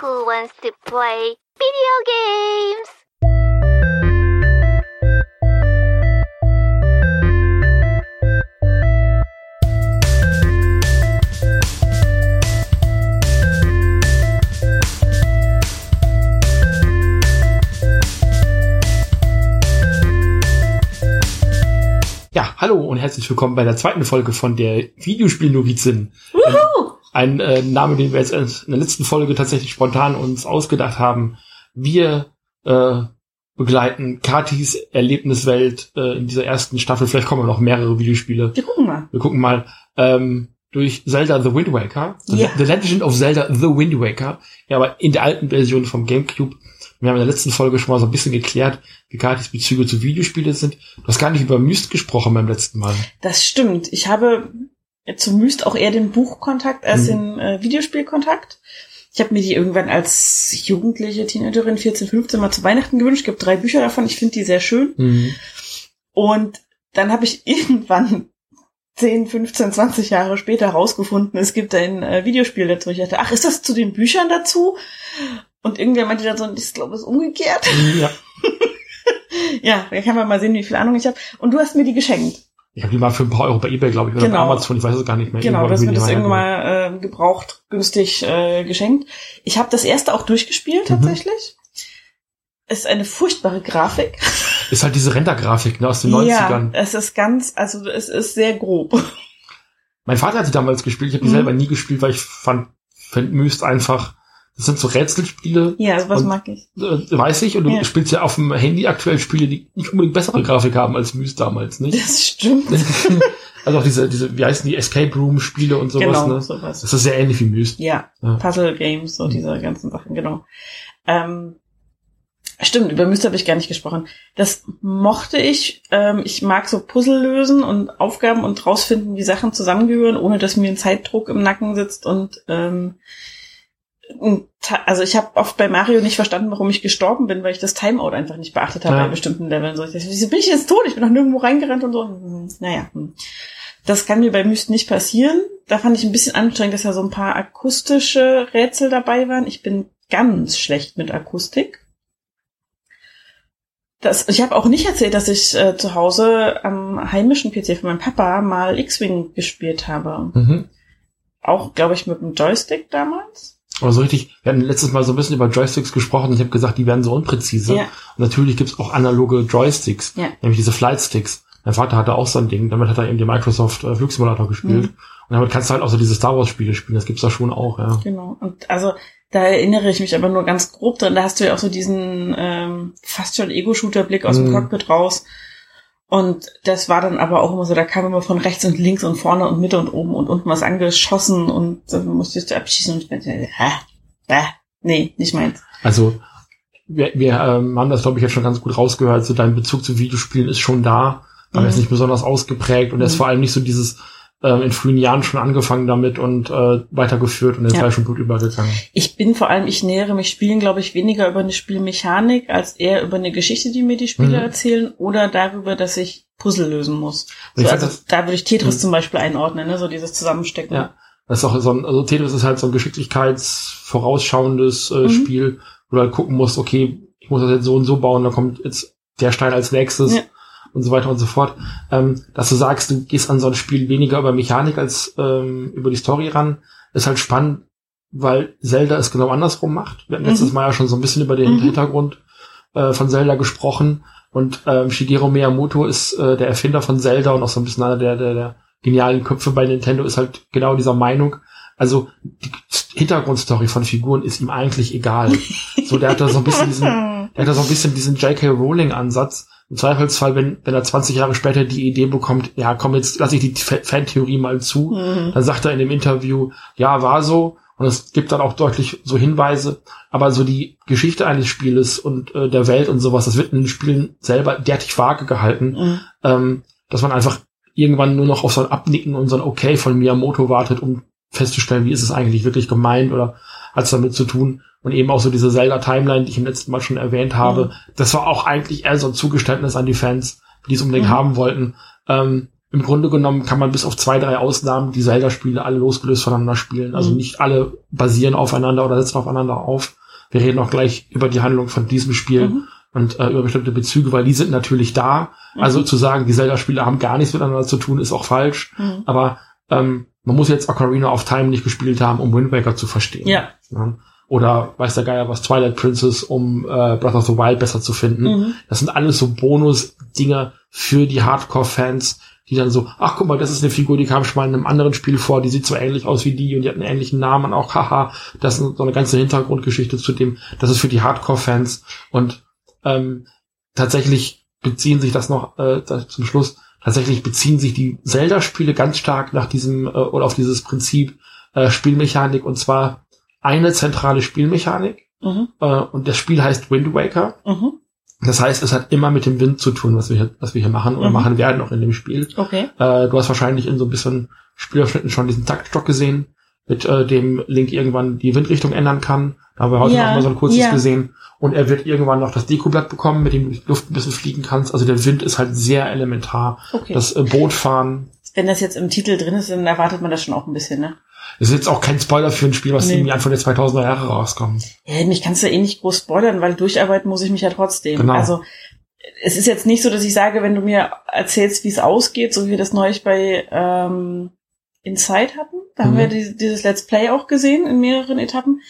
Who wants to play video games? Ja, hallo und herzlich willkommen bei der zweiten Folge von der Videospielnovizin. Ein, ein äh, Name, den wir jetzt in der letzten Folge tatsächlich spontan uns ausgedacht haben. Wir äh, begleiten Katis Erlebniswelt äh, in dieser ersten Staffel. Vielleicht kommen noch mehrere Videospiele. Wir gucken mal. Wir gucken mal ähm, durch Zelda The Wind Waker. The, Ja. The Legend of Zelda The Wind Waker. Ja, aber in der alten Version vom GameCube. Wir haben in der letzten Folge schon mal so ein bisschen geklärt, wie Katis Bezüge zu Videospielen sind. Du hast gar nicht über Myst gesprochen beim letzten Mal. Das stimmt. Ich habe zu Myst auch eher den Buchkontakt als Mhm. den äh, Videospielkontakt. Ich habe mir die irgendwann als jugendliche Teenagerin 14, 15 mal zu Weihnachten gewünscht. Es gibt drei Bücher davon. Ich finde die sehr schön. Mhm. Und dann habe ich irgendwann 10, 15, 20 Jahre später rausgefunden, es gibt ein äh, Videospiel dazu. Ich dachte, ach, ist das zu den Büchern dazu? Und irgendwer meinte dann so, ich glaube, es ist umgekehrt. Ja. Ja, da kann man mal sehen, wie viel Ahnung ich habe. Und du hast mir die geschenkt. Ich habe die mal für ein paar Euro bei Ebay, glaube ich, oder Genau. bei Amazon, ich weiß es gar nicht mehr. Genau, Irgendwo das hab ich wird mir das irgendwann mal äh, gebraucht, günstig äh, geschenkt. Ich habe das erste auch durchgespielt Mhm. tatsächlich. Ist eine furchtbare Grafik. Ist halt diese Render-Grafik ne, aus den Ja, 90ern. es ist ganz, also es ist sehr grob. Mein Vater hat die damals gespielt, ich habe die Mhm. selber nie gespielt, weil ich fand, fand Myst einfach, das sind so Rätselspiele, Ja, sowas Und- mag ich. äh, weiß ich, und du Ja. spielst ja auf dem Handy aktuell Spiele, die nicht unbedingt bessere Grafik haben als Myst damals, nicht? Das stimmt. also auch diese, diese, wie heißen die, Escape Room Spiele und sowas, genau, ne? sowas. Das ist sehr ähnlich wie Myst. Ja, Ja. Puzzle Games, so Mhm. diese ganzen Sachen, genau. Ähm, stimmt, über Myst habe ich gar nicht gesprochen. Das mochte ich. Ähm, ich mag so Puzzle lösen und Aufgaben und rausfinden, wie Sachen zusammengehören, ohne dass mir ein Zeitdruck im Nacken sitzt und ähm, also ich habe oft bei Mario nicht verstanden, warum ich gestorben bin, weil ich das Timeout einfach nicht beachtet habe Ja. bei bestimmten Leveln. So, ich dachte, wieso bin ich jetzt tot? Ich bin doch nirgendwo reingerannt und so. Naja, hm. das kann mir bei Myst nicht passieren. Da fand ich ein bisschen anstrengend, dass da so ein paar akustische Rätsel dabei waren. Ich bin ganz schlecht mit Akustik. Das, ich habe auch nicht erzählt, dass ich äh, zu Hause am heimischen PC von meinem Papa mal X-Wing gespielt habe. Mhm. Auch, glaube ich, mit dem Joystick damals. Aber so richtig, wir hatten letztes Mal so ein bisschen über Joysticks gesprochen und ich habe gesagt, die werden so unpräzise. Ja. Und natürlich gibt's auch analoge Joysticks, Ja. nämlich diese Flightsticks. Mein Vater hatte auch so ein Ding, damit hat er eben den Microsoft äh, Flugsimulator gespielt. Mhm. Und damit kannst du halt auch so diese Star Wars Spiele spielen, das gibt's da schon auch, ja. Genau. Und also da erinnere ich mich aber nur ganz grob dran. Da hast du ja auch so diesen ähm, fast schon Ego-Shooter-Blick aus dem Mhm. Cockpit raus. Und das war dann aber auch immer so, da kam immer von rechts und links und vorne und Mitte und oben und unten was angeschossen und dann musstest du abschießen und ich dachte, hä? Hä? Nee, nicht meins. Also wir, wir ähm, haben das, glaube ich, jetzt schon ganz gut rausgehört. So dein Bezug zu Videospielen ist schon da, aber Mhm. er ist nicht besonders ausgeprägt und er ist Mhm. vor allem nicht so dieses äh, in frühen Jahren schon angefangen damit und äh, weitergeführt und in Ja. Fleisch und Blut übergegangen. Ich bin vor allem, ich nähere mich Spielen, glaube ich, weniger über eine Spielmechanik als eher über eine Geschichte, die mir die Spiele Mhm. erzählen oder darüber, dass ich Puzzle lösen muss. Ich So, also das- da würde ich Tetris Mhm. zum Beispiel einordnen, ne? so dieses Zusammenstecken. Ja. Das ist auch so ein, also Tetris ist halt so ein geschicklichkeitsvorausschauendes äh, Mhm. Spiel, wo du halt gucken musst, okay, ich muss das jetzt so und so bauen, da kommt jetzt der Stein als nächstes Ja. Und so weiter und so fort. Ähm, dass du sagst, du gehst an so ein Spiel weniger über Mechanik als ähm, über die Story ran, ist halt spannend, weil Zelda es genau andersrum macht. Wir hatten Mhm. letztes Mal ja schon so ein bisschen über den Mhm. Hintergrund äh, von Zelda gesprochen und ähm, Shigeru Miyamoto ist äh, der Erfinder von Zelda und auch so ein bisschen einer der, der, der genialen Köpfe bei Nintendo ist halt genau dieser Meinung. Also die Hintergrundstory von Figuren ist ihm eigentlich egal. So, der hat da so ein bisschen diesen, der hat da so ein bisschen diesen J.K. Rowling-Ansatz. Im Zweifelsfall, wenn, wenn er 20 Jahre später die Idee bekommt, ja, komm, jetzt lasse ich die Fa- Fantheorie mal zu, Mhm. dann sagt er in dem Interview, ja, war so. Und es gibt dann auch deutlich so Hinweise. Aber so die Geschichte eines Spieles und äh, der Welt und sowas, das wird in den Spielen selber derartig vage gehalten, Mhm. ähm, dass man einfach irgendwann nur noch auf so ein Abnicken und so ein Okay von Miyamoto wartet, um festzustellen, wie ist es eigentlich wirklich gemeint oder hat es damit zu tun. Und eben auch so diese Zelda-Timeline, die ich im letzten Mal schon erwähnt habe, Mhm. das war auch eigentlich eher so ein Zugeständnis an die Fans, die es unbedingt Mhm. haben wollten. Ähm, im Grunde genommen kann man bis auf zwei, drei Ausnahmen die Zelda-Spiele alle losgelöst voneinander spielen. Also Mhm. nicht alle basieren aufeinander oder setzen aufeinander auf. Wir reden auch gleich über die Handlung von diesem Spiel Mhm. und äh, über bestimmte Bezüge, weil die sind natürlich da. Also zu sagen, die Zelda-Spiele haben gar nichts miteinander zu tun, ist auch falsch. Mhm. Aber ähm, man muss jetzt Ocarina of Time nicht gespielt haben, um Wind Waker zu verstehen. Ja. Ja. Oder weiß der Geier was, Twilight Princess, um äh, Breath of the Wild besser zu finden. Mhm. Das sind alles so Bonus-Dinger für die Hardcore-Fans, die dann so, ach guck mal, das ist eine Figur, die kam schon mal in einem anderen Spiel vor, die sieht so ähnlich aus wie die und die hat einen ähnlichen Namen auch, haha, das ist so eine ganze Hintergrundgeschichte zu dem, das ist für die Hardcore-Fans und ähm, tatsächlich beziehen sich das noch äh, das zum Schluss, tatsächlich beziehen sich die Zelda-Spiele ganz stark nach diesem äh, oder auf dieses Prinzip äh, Spielmechanik und zwar eine zentrale Spielmechanik Mhm. äh, und das Spiel heißt Wind Waker. Mhm. Das heißt, es hat immer mit dem Wind zu tun, was wir hier, was wir hier machen oder Mhm. machen werden auch in dem Spiel. Okay. Äh, du hast wahrscheinlich in so ein bisschen Spielausschnitten schon diesen Taktstock gesehen, mit äh, dem Link irgendwann die Windrichtung ändern kann. Da haben wir heute Ja, noch mal so ein kurzes ja. gesehen. Und er wird irgendwann noch das Dekoblatt bekommen, mit dem du Luft ein bisschen fliegen kannst. Also der Wind ist halt sehr elementar. Okay. Das äh, Bootfahren Wenn das jetzt im Titel drin ist, dann erwartet man das schon auch ein bisschen, ne? Ist jetzt auch kein Spoiler für ein Spiel, was Nee. irgendwie Anfang der 2000er Jahre rauskommt. Ja, mich kannst du eh nicht groß spoilern, weil durcharbeiten muss ich mich ja trotzdem. Genau. Also es ist jetzt nicht so, dass ich sage, wenn du mir erzählst, wie es ausgeht, so wie wir das neulich bei ähm, Inside hatten, da haben Mhm. wir die, dieses Let's Play auch gesehen in mehreren Etappen.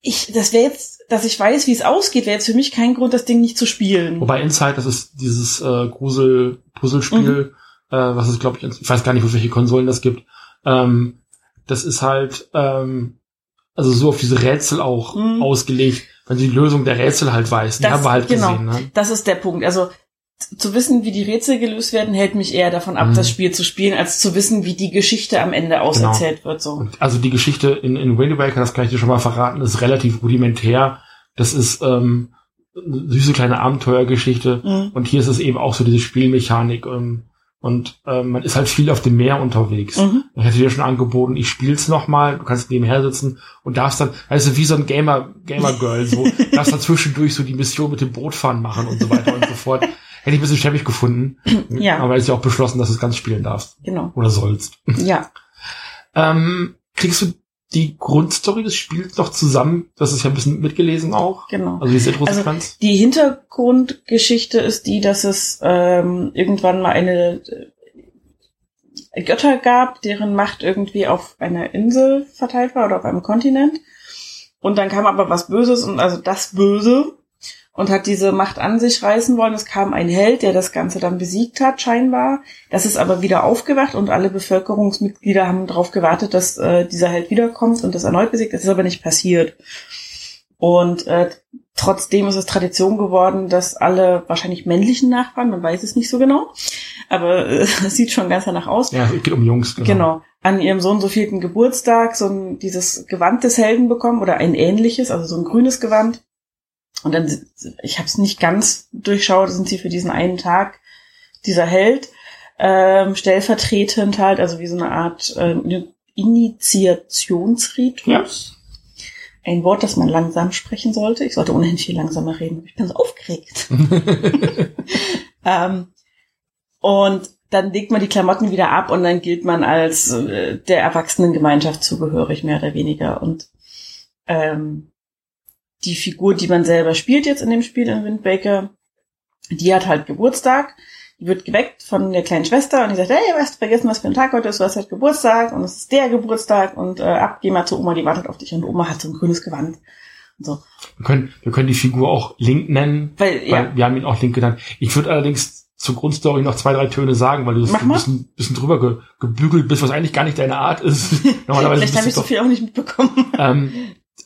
Ich, das wäre jetzt, dass ich weiß, wie es ausgeht, wäre jetzt für mich kein Grund, das Ding nicht zu spielen. Wobei Inside, das ist dieses äh, Grusel-Puzzlespiel, Mhm. Äh, was es, glaube ich, ich weiß gar nicht, auf welche Konsolen das gibt. Ähm, das ist halt, ähm, also so auf diese Rätsel auch Mhm. ausgelegt, wenn du die Lösung der Rätsel halt weißt. Die Das- haben wir halt genau. gesehen. Ne? Das ist der Punkt. Also zu wissen, wie die Rätsel gelöst werden, hält mich eher davon ab, Mhm. das Spiel zu spielen, als zu wissen, wie die Geschichte am Ende auserzählt wird. So. Und also die Geschichte in, in Wind Waker, das kann ich dir schon mal verraten, ist relativ rudimentär. Das ist ähm, eine süße kleine Abenteuergeschichte. Mhm. Und hier ist es eben auch so diese Spielmechanik. Ähm, und ähm, man ist halt viel auf dem Meer unterwegs. Mhm. Ich hätte dir schon angeboten, ich spiel's noch mal, du kannst nebenher sitzen und darfst dann, also wie so ein Gamer, Gamer Girl, so, darfst dann zwischendurch so die Mission mit dem Bootfahren machen und so weiter und so fort. Hätte ich ein bisschen schäbig gefunden. Ja. Aber ist ja auch beschlossen, dass du es ganz spielen darfst. Genau. Oder sollst. Ja. Ähm, kriegst du die Grundstory des Spiels noch zusammen? Das ist ja ein bisschen mitgelesen auch. Genau. Also diese Intro-Sequenz. Die Hintergrundgeschichte ist die, dass es ähm, irgendwann mal eine äh, Götter gab, deren Macht irgendwie auf einer Insel verteilt war oder auf einem Kontinent. Und dann kam aber was Böses und also das Böse und hat diese Macht an sich reißen wollen. Es kam ein Held, der das Ganze dann besiegt hat, scheinbar. Das ist aber wieder aufgewacht und alle Bevölkerungsmitglieder haben darauf gewartet, dass äh, dieser Held wiederkommt und das erneut besiegt. Das ist aber nicht passiert. Und äh, trotzdem ist es Tradition geworden, dass alle wahrscheinlich männlichen Nachbarn, man weiß es nicht so genau, aber äh, es sieht schon ganz danach aus, Ja, es geht um Jungs, genau. genau, an ihrem so und so vierten Geburtstag so ein, dieses Gewand des Helden bekommen oder ein ähnliches, also so ein grünes Gewand. Und dann, ich habe es nicht ganz durchschaut, sind sie für diesen einen Tag dieser Held ähm, stellvertretend halt, also wie so eine Art äh, Initiationsritus. Ein Wort, das man langsam sprechen sollte. Ich sollte ohnehin viel langsamer reden. Ich bin so aufgeregt. ähm, und dann legt man die Klamotten wieder ab und dann gilt man als äh, der Erwachsenengemeinschaft zugehörig, mehr oder weniger. Und ähm, die Figur, die man selber spielt jetzt in dem Spiel in Wind Waker, die hat halt Geburtstag. Die wird geweckt von der kleinen Schwester und die sagt, hey, du hast vergessen, was für ein Tag heute ist, du hast halt Geburtstag und es ist der Geburtstag und äh, ab, geh mal zu Oma, die wartet auf dich und Oma hat so ein grünes Gewand. Und so. Wir können, wir können die Figur auch Link nennen, Weil, weil ja, wir haben ihn auch Link genannt. Ich würde allerdings zur Grundstory noch zwei, drei Töne sagen, weil du Mach ein bisschen, bisschen drüber ge, gebügelt bist, was eigentlich gar nicht deine Art ist. Normalerweise vielleicht habe ich so viel auch nicht mitbekommen. ähm,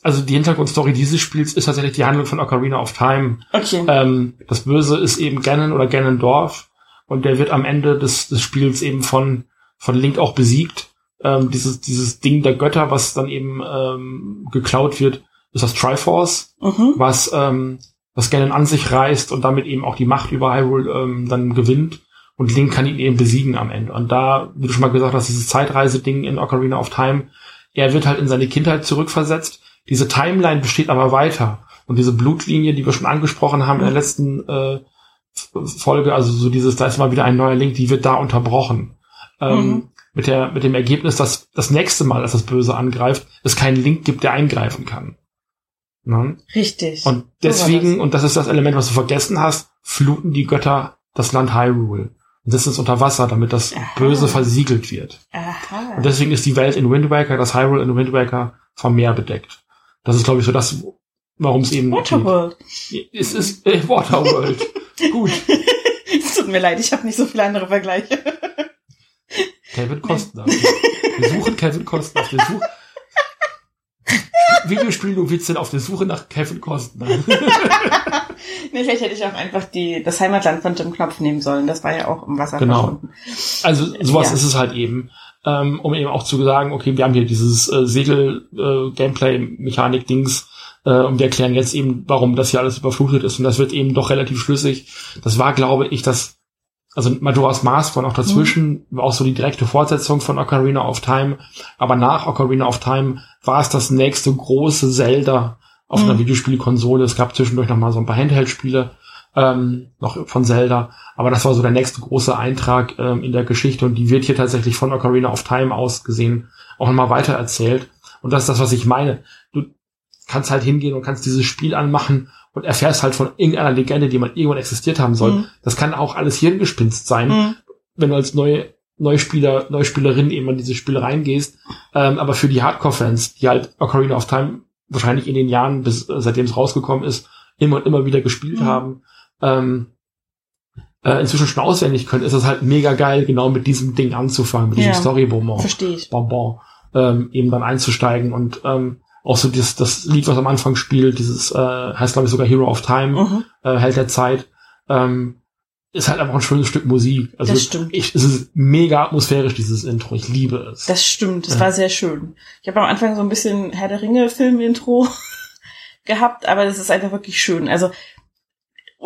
also die Hintergrundstory dieses Spiels ist tatsächlich die Handlung von Ocarina of Time. Okay. Ähm, das Böse ist eben Ganon oder Ganondorf und der wird am Ende des, des Spiels eben von, von Link auch besiegt. Ähm, dieses, dieses Ding der Götter, was dann eben ähm, geklaut wird, ist das Triforce, Mhm. was, ähm, was Ganon an sich reißt und damit eben auch die Macht über Hyrule ähm, dann gewinnt. Und Link kann ihn eben besiegen am Ende. Und da, wie du schon mal gesagt hast, dieses Zeitreise-Ding in Ocarina of Time, er wird halt in seine Kindheit zurückversetzt. Diese Timeline besteht aber weiter. Und diese Blutlinie, die wir schon angesprochen haben in der letzten äh, Folge, also so dieses, da ist mal wieder ein neuer Link, die wird da unterbrochen. Ähm, Mhm. mit, der, mit dem Ergebnis, dass das nächste Mal, dass das Böse angreift, es keinen Link gibt, der eingreifen kann. Ne? Richtig. Und So war deswegen, und das ist das Element, was du vergessen hast, fluten die Götter das Land Hyrule und setzen es unter Wasser, damit das Aha. Böse versiegelt wird. Aha. Und deswegen ist die Welt in Wind Waker, das Hyrule in Wind Waker vom Meer bedeckt. Das ist, glaube ich, so das, warum es eben Waterworld. Es ist äh, Waterworld. Gut. Es tut mir leid, ich habe nicht so viele andere Vergleiche. Kevin Costner. Wir suchen Kevin Costner. Wir suchen Videospiel nur Witze auf der Suche nach Kevin Costner. nee, vielleicht hätte ich auch einfach die, das Heimatland von Jim Knopf nehmen sollen. Das war ja auch im Wasser Genau. verschwunden. Also sowas Ja. ist es halt eben, ähm, um eben auch zu sagen, okay, wir haben hier dieses äh, Segel-Gameplay-Mechanik-Dings äh, und wir erklären jetzt eben, warum das hier alles überflutet ist und das wird eben doch relativ schlüssig. Das war, glaube ich, das, also Majora's Mask war noch dazwischen, war auch so die direkte Fortsetzung von Ocarina of Time, aber nach Ocarina of Time war es das nächste große Zelda auf einer Mhm. Videospielkonsole. Es gab zwischendurch noch mal so ein paar Handheld-Spiele ähm, noch von Zelda, aber das war so der nächste große Eintrag ähm, in der Geschichte und die wird hier tatsächlich von Ocarina of Time aus gesehen auch nochmal weiter erzählt. Und das ist das, was ich meine. Du kannst halt hingehen und kannst dieses Spiel anmachen und erfährst halt von irgendeiner Legende, die mal irgendwann existiert haben soll. Mhm. Das kann auch alles Hirngespinst sein, Mhm. wenn du als neue Neuspieler, Neuspielerin eben in dieses Spiel reingehst. Ähm, aber für die Hardcore-Fans, die halt Ocarina of Time wahrscheinlich in den Jahren, bis äh, seitdem es rausgekommen ist, immer und immer wieder gespielt Mhm. haben, ähm, äh, inzwischen schon auswendig können, ist es halt mega geil, genau mit diesem Ding anzufangen, mit Ja. diesem Story-Bonbon. Verstehe ich. Bonbon, ähm, eben dann einzusteigen und ähm, auch so dieses, das Lied, was am Anfang spielt, dieses äh, heißt glaube ich sogar Hero of Time, Mhm. äh, Held der Zeit, ähm, ist halt einfach ein schönes Stück Musik. Also Das stimmt. Ich, es ist mega atmosphärisch, dieses Intro. Ich liebe es. Das stimmt, das Ja. war sehr schön. Ich habe am Anfang so ein bisschen Herr der Ringe Film-Intro gehabt, aber das ist einfach wirklich schön. Also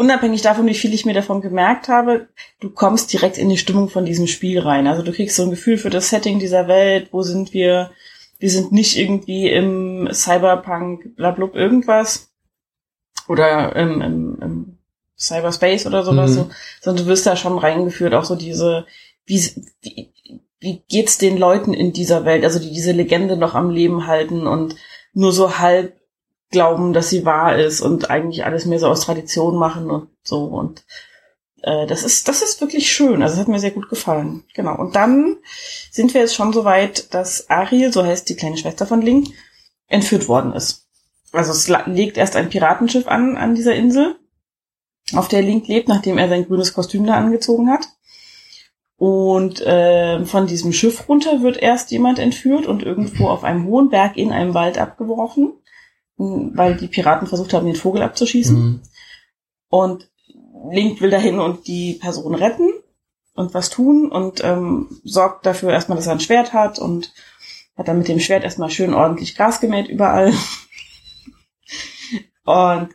unabhängig davon, wie viel ich mir davon gemerkt habe, du kommst direkt in die Stimmung von diesem Spiel rein. Also du kriegst so ein Gefühl für das Setting dieser Welt, wo sind wir, wir sind nicht irgendwie im Cyberpunk, blablub irgendwas oder im, im, im Cyberspace oder sowas, Mhm. so, sondern du wirst da schon reingeführt, auch so diese, wie, wie, wie geht's den Leuten in dieser Welt, also die diese Legende noch am Leben halten und nur so halb glauben, dass sie wahr ist und eigentlich alles mehr so aus Tradition machen und so und äh, das ist das ist wirklich schön, also das hat mir sehr gut gefallen. Genau. Und dann sind wir jetzt schon so weit, dass Ariel, so heißt die kleine Schwester von Link, entführt worden ist. Also es legt erst ein Piratenschiff an an dieser Insel, auf der Link lebt, nachdem er sein grünes Kostüm da angezogen hat. Und äh, von diesem Schiff runter wird erst jemand entführt und irgendwo auf einem hohen Berg in einem Wald abgeworfen, weil die Piraten versucht haben, den Vogel abzuschießen. Mhm. Und Link will dahin und die Person retten und was tun und ähm, sorgt dafür erstmal, dass er ein Schwert hat und hat dann mit dem Schwert erstmal schön ordentlich Gras gemäht überall. und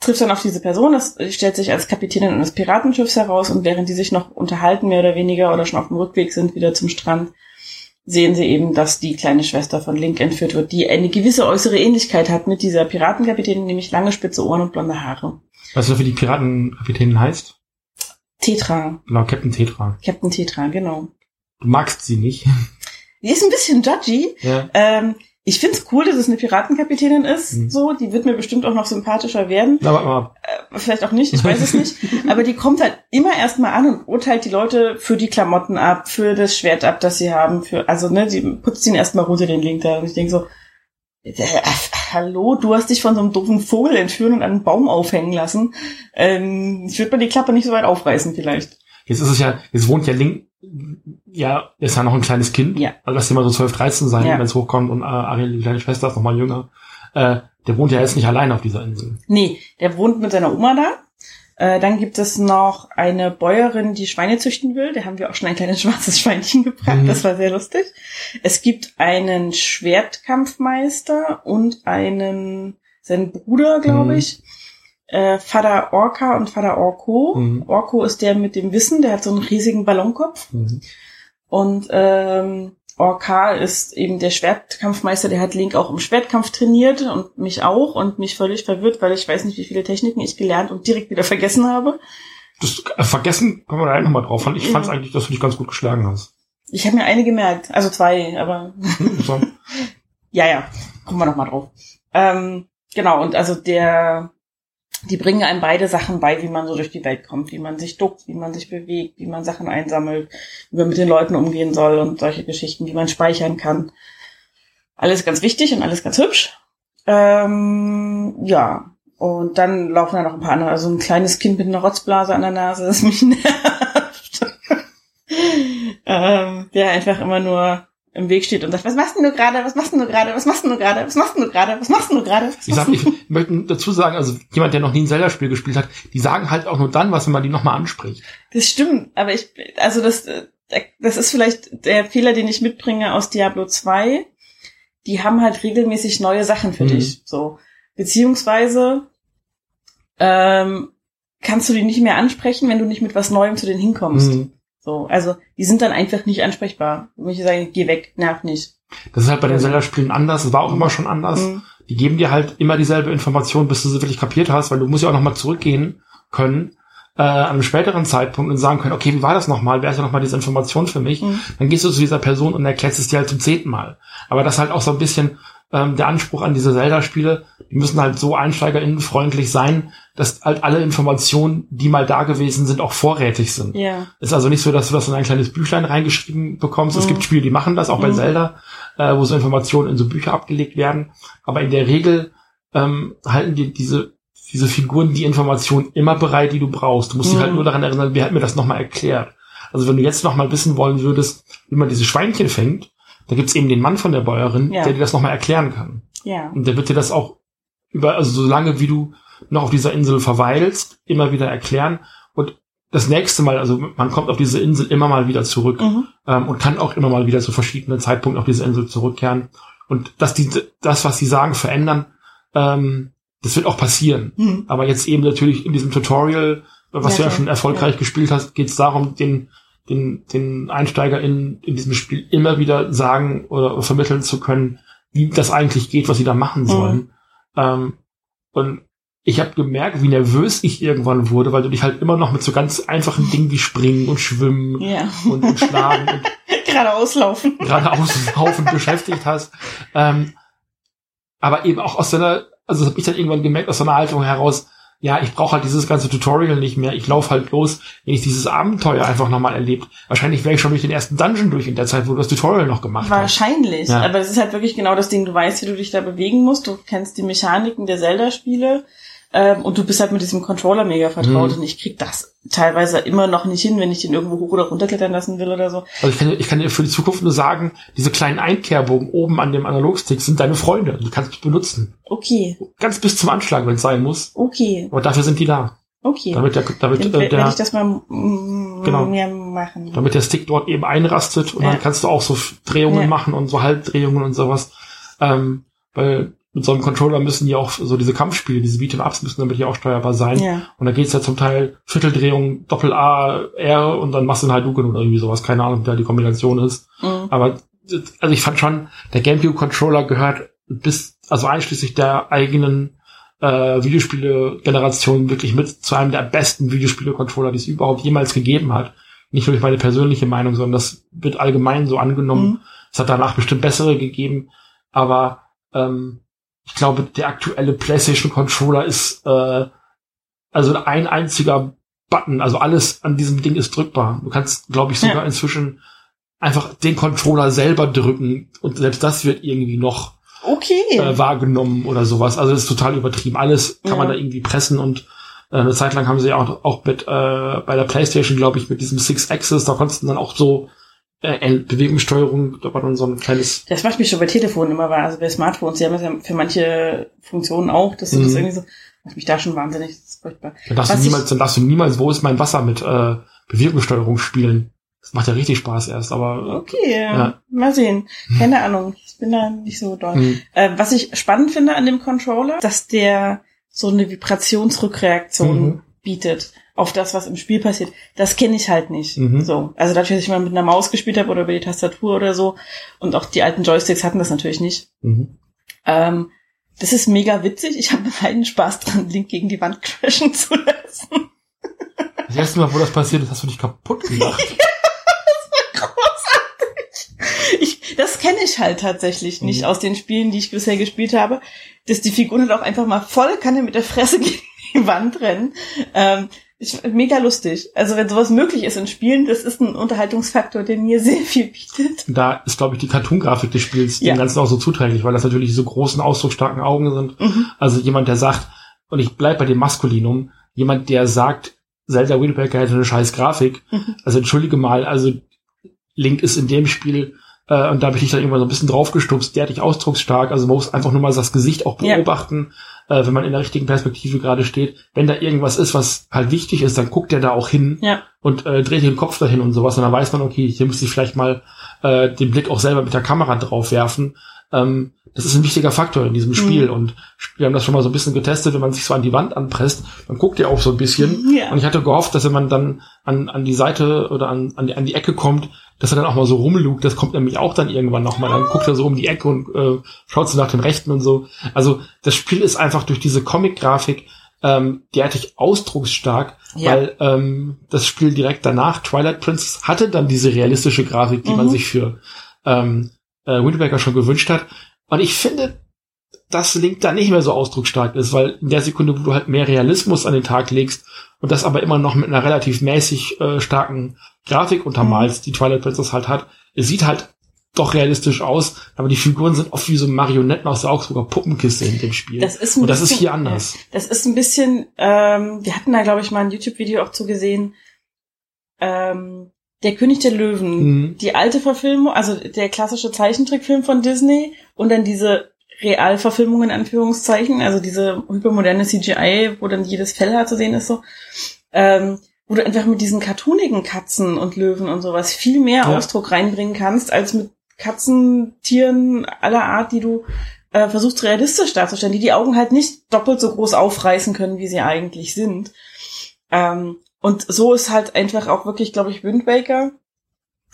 trifft dann auf diese Person, das stellt sich als Kapitänin eines Piratenschiffs heraus und während die sich noch unterhalten, mehr oder weniger, oder schon auf dem Rückweg sind wieder zum Strand, sehen sie eben, dass die kleine Schwester von Link entführt wird, die eine gewisse äußere Ähnlichkeit hat mit dieser Piratenkapitänin, nämlich lange spitze Ohren und blonde Haare. Weißt du, wie die Piratenkapitänin heißt? Tetra, Genau, Captain Tetra. Captain Tetra, genau. Du magst sie nicht. Die ist ein bisschen judgy. ja. Ähm, ich find's cool, dass es eine Piratenkapitänin ist. Mhm. So, die wird mir bestimmt auch noch sympathischer werden. Aber, aber Äh, vielleicht auch nicht, ich weiß es nicht. Aber die kommt halt immer erstmal an und urteilt die Leute für die Klamotten ab, für das Schwert ab, das sie haben. Für, also, ne, sie putzt ihn erstmal runter, den Link da. Und ich denke so, äh, hallo, du hast dich von so einem doofen Vogel entführen und an einen Baum aufhängen lassen. Ähm, ich würde mal die Klappe nicht so weit aufreißen, vielleicht. jetzt ist es ja, jetzt wohnt ja Link, ja, ist ja noch ein kleines Kind. Ja. Also lass dir mal so 12, 13 sein, Ja. wenn es hochkommt und äh, Ariel, die kleine Schwester, ist noch mal jünger. Äh, der wohnt ja jetzt nicht allein auf dieser Insel. Nee, der wohnt mit seiner Oma da. Äh, dann gibt es noch eine Bäuerin, die Schweine züchten will. Da haben wir auch schon ein kleines schwarzes Schweinchen gebracht. Mhm. Das war sehr lustig. Es gibt einen Schwertkampfmeister und einen, seinen Bruder, glaube Mhm. ich. Äh, Vater Orca und Vater Orko. Mhm. Orko ist der mit dem Wissen, der hat so einen riesigen Ballonkopf. Mhm. Und ähm, Orca ist eben der Schwertkampfmeister, der hat Link auch im Schwertkampf trainiert und mich auch und mich völlig verwirrt, weil ich weiß nicht, wie viele Techniken ich gelernt und direkt wieder vergessen habe. das äh, vergessen kommen wir da nochmal drauf. Und ich Mhm. fand es eigentlich, dass du dich ganz gut geschlagen hast. Ich habe mir eine gemerkt, also zwei, aber Hm, ja, ja, kommen wir noch mal drauf. Ähm, genau, und also der, die bringen einem beide Sachen bei, wie man so durch die Welt kommt, wie man sich duckt, wie man sich bewegt, wie man Sachen einsammelt, wie man mit den Leuten umgehen soll und solche Geschichten, wie man speichern kann. Alles ganz wichtig und alles ganz hübsch. Ähm, ja, und dann laufen da noch ein paar andere, also ein kleines Kind mit einer Rotzblase an der Nase, das mich nervt. ähm, der einfach immer nur im Weg steht und sagt, was machst du gerade, was machst du gerade, was machst du gerade, was machst du gerade, was machst du gerade? Ich, sag, ich möchte dazu sagen, also jemand, der noch nie ein Zelda-Spiel gespielt hat, die sagen halt auch nur dann was, wenn man die nochmal anspricht. Das stimmt, aber ich, also das, äh, das ist vielleicht der Fehler, den ich mitbringe aus Diablo 2. Die haben halt regelmäßig neue Sachen für Mhm. dich, so. Beziehungsweise, ähm, kannst du die nicht mehr ansprechen, wenn du nicht mit was Neuem zu denen hinkommst. Mhm. So, also, die sind dann einfach nicht ansprechbar. Wenn ich sage, geh weg, nerv nicht. Das ist halt bei den Zelda-Spielen anders, das war auch immer schon anders. Mhm. Die geben dir halt immer dieselbe Information, bis du sie wirklich kapiert hast, weil du musst ja auch nochmal zurückgehen können äh, an einem späteren Zeitpunkt und sagen können, okay, wie war das nochmal? Wer ist ja nochmal diese Information für mich? Mhm. Dann gehst du zu dieser Person und erklärst es dir halt zum zehnten Mal. Aber das ist halt auch so ein bisschen ähm, der Anspruch an diese Zelda-Spiele. Die müssen halt so einsteigerinnenfreundlich sein, dass halt alle Informationen, die mal da gewesen sind, auch vorrätig sind. Ja. Ist also nicht so, dass du das in ein kleines Büchlein reingeschrieben bekommst. Es Mhm. gibt Spiele, die machen das, auch bei Mhm. Zelda, äh, wo so Informationen in so Bücher abgelegt werden. Aber in der Regel ähm, halten dir diese, diese Figuren die Informationen immer bereit, die du brauchst. Du musst dich Mhm. halt nur daran erinnern, wer hat mir das nochmal erklärt. Also wenn du jetzt nochmal wissen wollen würdest, wie man diese Schweinchen fängt, da gibt's eben den Mann von der Bäuerin, Ja. der dir das nochmal erklären kann. Ja. Und der wird dir das auch über, also so lange wie du noch auf dieser Insel verweilst, immer wieder erklären. Und das nächste Mal, also man kommt auf diese Insel immer mal wieder zurück Mhm. ähm, und kann auch immer mal wieder zu verschiedenen Zeitpunkten auf diese Insel zurückkehren. Und dass die, das, was sie sagen, verändern, ähm, das wird auch passieren. Mhm. Aber jetzt eben natürlich in diesem Tutorial, was Ja, du ja schon erfolgreich gespielt hast, geht es darum, den, den, den Einsteiger in, in diesem Spiel immer wieder sagen oder vermitteln zu können, wie das eigentlich geht, was sie da machen Mhm. sollen. Ähm, und ich habe gemerkt, wie nervös ich irgendwann wurde, weil du dich halt immer noch mit so ganz einfachen Dingen wie Springen und Schwimmen Ja. und, und Schlagen und Geradeaus laufen. geradeaus Haufen beschäftigt hast. Ähm, aber eben auch aus so einer, also das habe ich dann irgendwann gemerkt, aus so einer Haltung heraus, ja, ich brauche halt dieses ganze Tutorial nicht mehr. Ich laufe halt los, wenn ich dieses Abenteuer einfach nochmal erlebt. Wahrscheinlich wäre ich schon durch den ersten Dungeon durch in der Zeit, wo du das Tutorial noch gemacht hast. Wahrscheinlich. Ja. Aber es ist halt wirklich genau das Ding. Du weißt, wie du dich da bewegen musst. Du kennst die Mechaniken der Zelda-Spiele. Ähm, und du bist halt mit diesem Controller mega vertraut. Mhm. Und ich krieg das teilweise immer noch nicht hin, wenn ich den irgendwo hoch oder runterklettern lassen will oder so. Also ich kann, dir- ich kann dir für die Zukunft nur sagen, diese kleinen Einkehrbogen oben an dem Analogstick sind deine Freunde. Die kannst du benutzen. Okay, Ganz bis zum Anschlag, wenn es sein muss. okay, Aber dafür sind die da. okay. Damit der, damit, Dann äh, werde der, ich das mal mm, Genau. mehr machen. damit der Stick dort eben einrastet und Ja. dann kannst du auch so Drehungen Ja. machen und so Halbdrehungen und sowas. Ähm, weil mit so einem Controller müssen ja auch so diese Kampfspiele, diese Beat'em-Ups müssen damit ja auch steuerbar sein. Ja. Und da geht's ja zum Teil Vierteldrehung, Doppel A, R und dann machst du einen Hadouken oder irgendwie sowas. Keine Ahnung, wie da die Kombination ist. Mhm. Aber also ich fand schon, der GameCube-Controller gehört bis, also einschließlich der eigenen äh, Videospiele-Generation wirklich mit zu einem der besten Videospiele-Controller, die es überhaupt jemals gegeben hat. Nicht nur durch meine persönliche Meinung, sondern das wird allgemein so angenommen. Mhm. Es hat danach bestimmt bessere gegeben, aber ähm, ich glaube, der aktuelle PlayStation-Controller ist äh, also ein einziger Button, also alles an diesem Ding ist drückbar. Du kannst, glaube ich, sogar Ja. inzwischen einfach den Controller selber drücken und selbst das wird irgendwie noch Okay. äh, wahrgenommen oder sowas. Also das ist total übertrieben. Alles kann Ja. man da irgendwie pressen und äh, eine Zeit lang haben sie auch, auch mit äh, bei der PlayStation, glaube ich, mit diesem Six Axis, da konntest du dann auch so äh, Bewegungssteuerung, da war dann so ein kleines Das macht mich schon bei Telefonen immer wahr. Also bei Smartphones, die haben das ja für manche Funktionen auch, dass du das Mhm. irgendwie so, macht mich da schon wahnsinnig, das ist furchtbar. Dann darfst, Was du niemals, dann darfst du niemals, wo ist mein Wasser mit äh, Bewegungssteuerung spielen. Das macht ja richtig Spaß erst, aber Okay, Ja. mal sehen. Keine Ahnung, ich bin da nicht so doll. hm, Äh, was ich spannend finde an dem Controller, dass der so eine Vibrationsrückreaktion Mhm. bietet auf das, was im Spiel passiert. Das kenne ich halt nicht. Mhm. So, also dadurch, dass ich mal mit einer Maus gespielt habe oder über die Tastatur oder so und auch die alten Joysticks hatten das natürlich nicht. mhm. Ähm, das ist mega witzig. Ich habe einen Spaß dran, Link gegen die Wand crashen zu lassen. Das erste Mal, wo das passiert ist, hast du dich kaputt gemacht. Großartig. Ich, das kenne ich halt tatsächlich nicht Mhm. aus den Spielen, die ich bisher gespielt habe, dass die Figuren halt auch einfach mal voll Kanne mit der Fresse gegen die Wand rennen. Ähm, ich, mega lustig. Also wenn sowas möglich ist in Spielen, das ist ein Unterhaltungsfaktor, der mir sehr viel bietet. Da ist, glaube ich, die Cartoon-Grafik des Spiels Ja. dem Ganzen auch so zuträglich, weil das natürlich diese großen, ausdrucksstarken Augen sind. Mhm. Also jemand, der sagt, und ich bleib bei dem Maskulinum, jemand, der sagt, Zelda Wind Waker hätte eine scheiß Grafik. Mhm. Also entschuldige mal, also Link ist in dem Spiel, äh, und da habe ich dann irgendwann so ein bisschen draufgestupst, derartig ausdrucksstark. Also man muss einfach nur mal das Gesicht auch Ja. Äh, wenn man in der richtigen Perspektive gerade steht. Wenn da irgendwas ist, was halt wichtig ist, dann guckt der da auch hin Ja. und äh, dreht den Kopf dahin und sowas. Und dann weiß man, okay, hier muss ich vielleicht mal äh, den Blick auch selber mit der Kamera drauf werfen. Ähm, das ist ein wichtiger Faktor in diesem Spiel. Mhm. Und wir haben das schon mal so ein bisschen getestet, wenn man sich so an die Wand anpresst, dann guckt er auch so ein bisschen. Ja. Und ich hatte gehofft, dass wenn man dann an, an die Seite oder an, an, die, an die Ecke kommt, dass er dann auch mal so rumlugt. Das kommt nämlich auch dann irgendwann nochmal. Dann guckt er so um die Ecke und äh, schaut so nach dem Rechten und so. Also das Spiel ist einfach durch diese Comic-Grafik ähm, derartig ausdrucksstark, Ja. weil ähm, das Spiel direkt danach, Twilight Princess, hatte dann diese realistische Grafik, die man Mhm. sich für ähm, äh, Waker schon gewünscht hat. Und ich finde, dass Link da nicht mehr so ausdrucksstark ist, weil in der Sekunde, wo du halt mehr Realismus an den Tag legst und das aber immer noch mit einer relativ mäßig äh, starken Grafik untermalst, die Twilight Princess halt hat, es sieht halt doch realistisch aus, aber die Figuren sind oft wie so Marionetten aus der Augsburger Puppenkiste in dem Spiel. Das ist ein und das ist hier anders. Das ist ein bisschen, ähm, wir hatten da, glaube ich, mal ein YouTube-Video auch zu gesehen. Ähm, der König der Löwen, Mhm. die alte Verfilmung, also der klassische Zeichentrickfilm von Disney und dann diese Realverfilmung in Anführungszeichen, also diese hypermoderne CGI, wo dann jedes Fellhaar zu sehen ist so, ähm, wo du einfach mit diesen cartoonigen Katzen und Löwen und sowas viel mehr Ja. Ausdruck reinbringen kannst, als mit Katzen, Tieren aller Art, die du äh, versuchst realistisch darzustellen, die die Augen halt nicht doppelt so groß aufreißen können, wie sie eigentlich sind. Ähm, und so ist halt einfach auch wirklich, glaube ich, Wind Waker.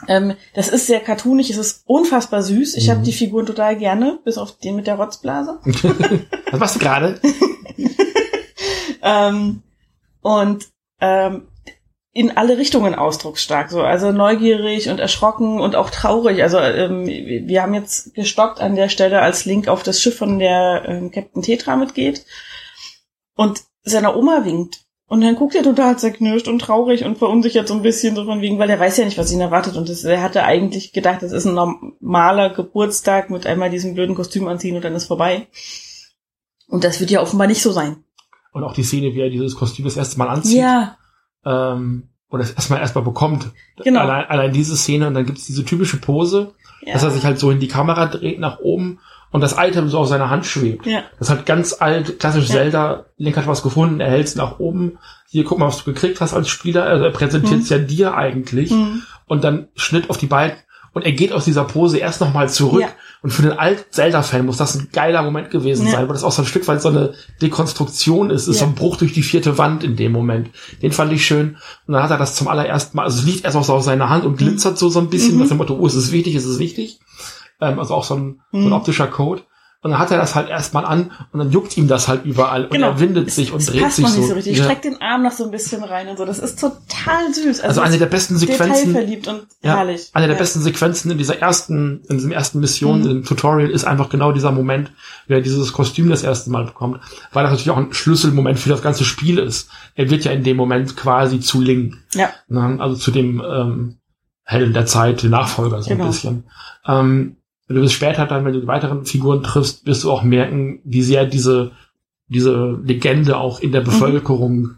Ähm, das ist sehr cartoonig, es ist unfassbar süß. Ich Mhm. habe die Figuren total gerne, bis auf den mit der Rotzblase. Was machst du gerade? ähm, und ähm, in alle Richtungen ausdrucksstark, so also neugierig und erschrocken und auch traurig. Also ähm, wir haben jetzt gestockt an der Stelle, als Link auf das Schiff von der ähm, Captain Tetra mitgeht und seiner Oma winkt. Und dann guckt er total zerknirscht und traurig und verunsichert so ein bisschen so von wegen, weil er weiß ja nicht, was ihn erwartet. Und das, er hatte eigentlich gedacht, das ist ein normaler Geburtstag mit einmal diesem blöden Kostüm anziehen und dann ist vorbei. Und das wird ja offenbar nicht so sein. Und auch die Szene, wie er dieses Kostüm das erste Mal anzieht. Ja, ähm, oder es erstmal erstmal bekommt. Genau. Allein, allein diese Szene und dann gibt's diese typische Pose, ja. dass er sich halt so in die Kamera dreht nach oben und das Item so auf seiner Hand schwebt. ja. Das ist halt ganz alt, klassisch Ja. Zelda. Link hat was gefunden, er hält's nach oben. Hier, guck mal, was du gekriegt hast als Spieler. Also er präsentiert's ja dir eigentlich. Hm. Und dann Schnitt auf die beiden. Und er geht aus dieser Pose erst nochmal zurück. Ja. Und für den alten Zelda-Fan muss das ein geiler Moment gewesen Ja. sein, weil das auch so ein Stück weit so eine Dekonstruktion ist. Es ist Ja. so ein Bruch durch die vierte Wand in dem Moment. Den fand ich schön. Und dann hat er das zum allerersten Mal, also es liegt erst auch so auf seiner Hand und glitzert so, so ein bisschen, Mhm. nach dem Motto, oh, es ist wichtig, es ist wichtig. Ähm, also auch so ein, so ein Mhm. optischer Code. Und dann hat er das halt erstmal an und dann juckt ihm das halt überall und Genau. er windet sich und Es dreht passt sich noch so. nicht so richtig. Ja. Streckt den Arm noch so ein bisschen rein und so. Das ist total süß. Also eine der besten Sequenzen. Detailverliebt und Ja, herrlich. Eine der ja. besten Sequenzen in dieser ersten, in diesem ersten Mission, Mhm. im Tutorial, ist einfach genau dieser Moment, wie er dieses Kostüm das erste Mal bekommt, weil das natürlich auch ein Schlüsselmoment für das ganze Spiel ist. Er wird ja in dem Moment quasi zu Link, Ja, ne? also zu dem ähm, Helden der Zeit, den Nachfolger so Genau. ein bisschen. Ähm, wenn du bis später dann, wenn du die weiteren Figuren triffst, wirst du auch merken, wie sehr diese diese Legende auch in der Mhm. Bevölkerung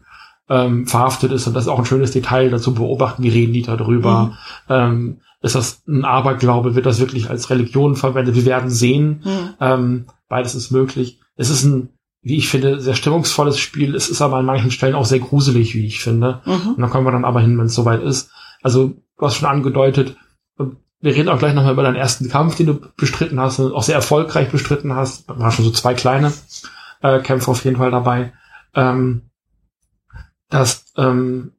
ähm, verhaftet ist und das ist auch ein schönes Detail dazu beobachten, wie reden die da drüber. Mhm. Ähm, ist das ein Aberglaube? Wird das wirklich als Religion verwendet? Wir werden sehen. Hm. Ähm, beides ist möglich. Es ist ein, wie ich finde, sehr stimmungsvolles Spiel. Es ist aber an manchen Stellen auch sehr gruselig, wie ich finde. Mhm. Und da kommen wir dann aber hin, wenn es soweit ist. Also, du hast schon angedeutet, wir reden auch gleich nochmal über deinen ersten Kampf, den du bestritten hast und auch sehr erfolgreich bestritten hast. Da waren schon so zwei kleine äh, Kämpfe auf jeden Fall dabei. Ähm, dass ähm,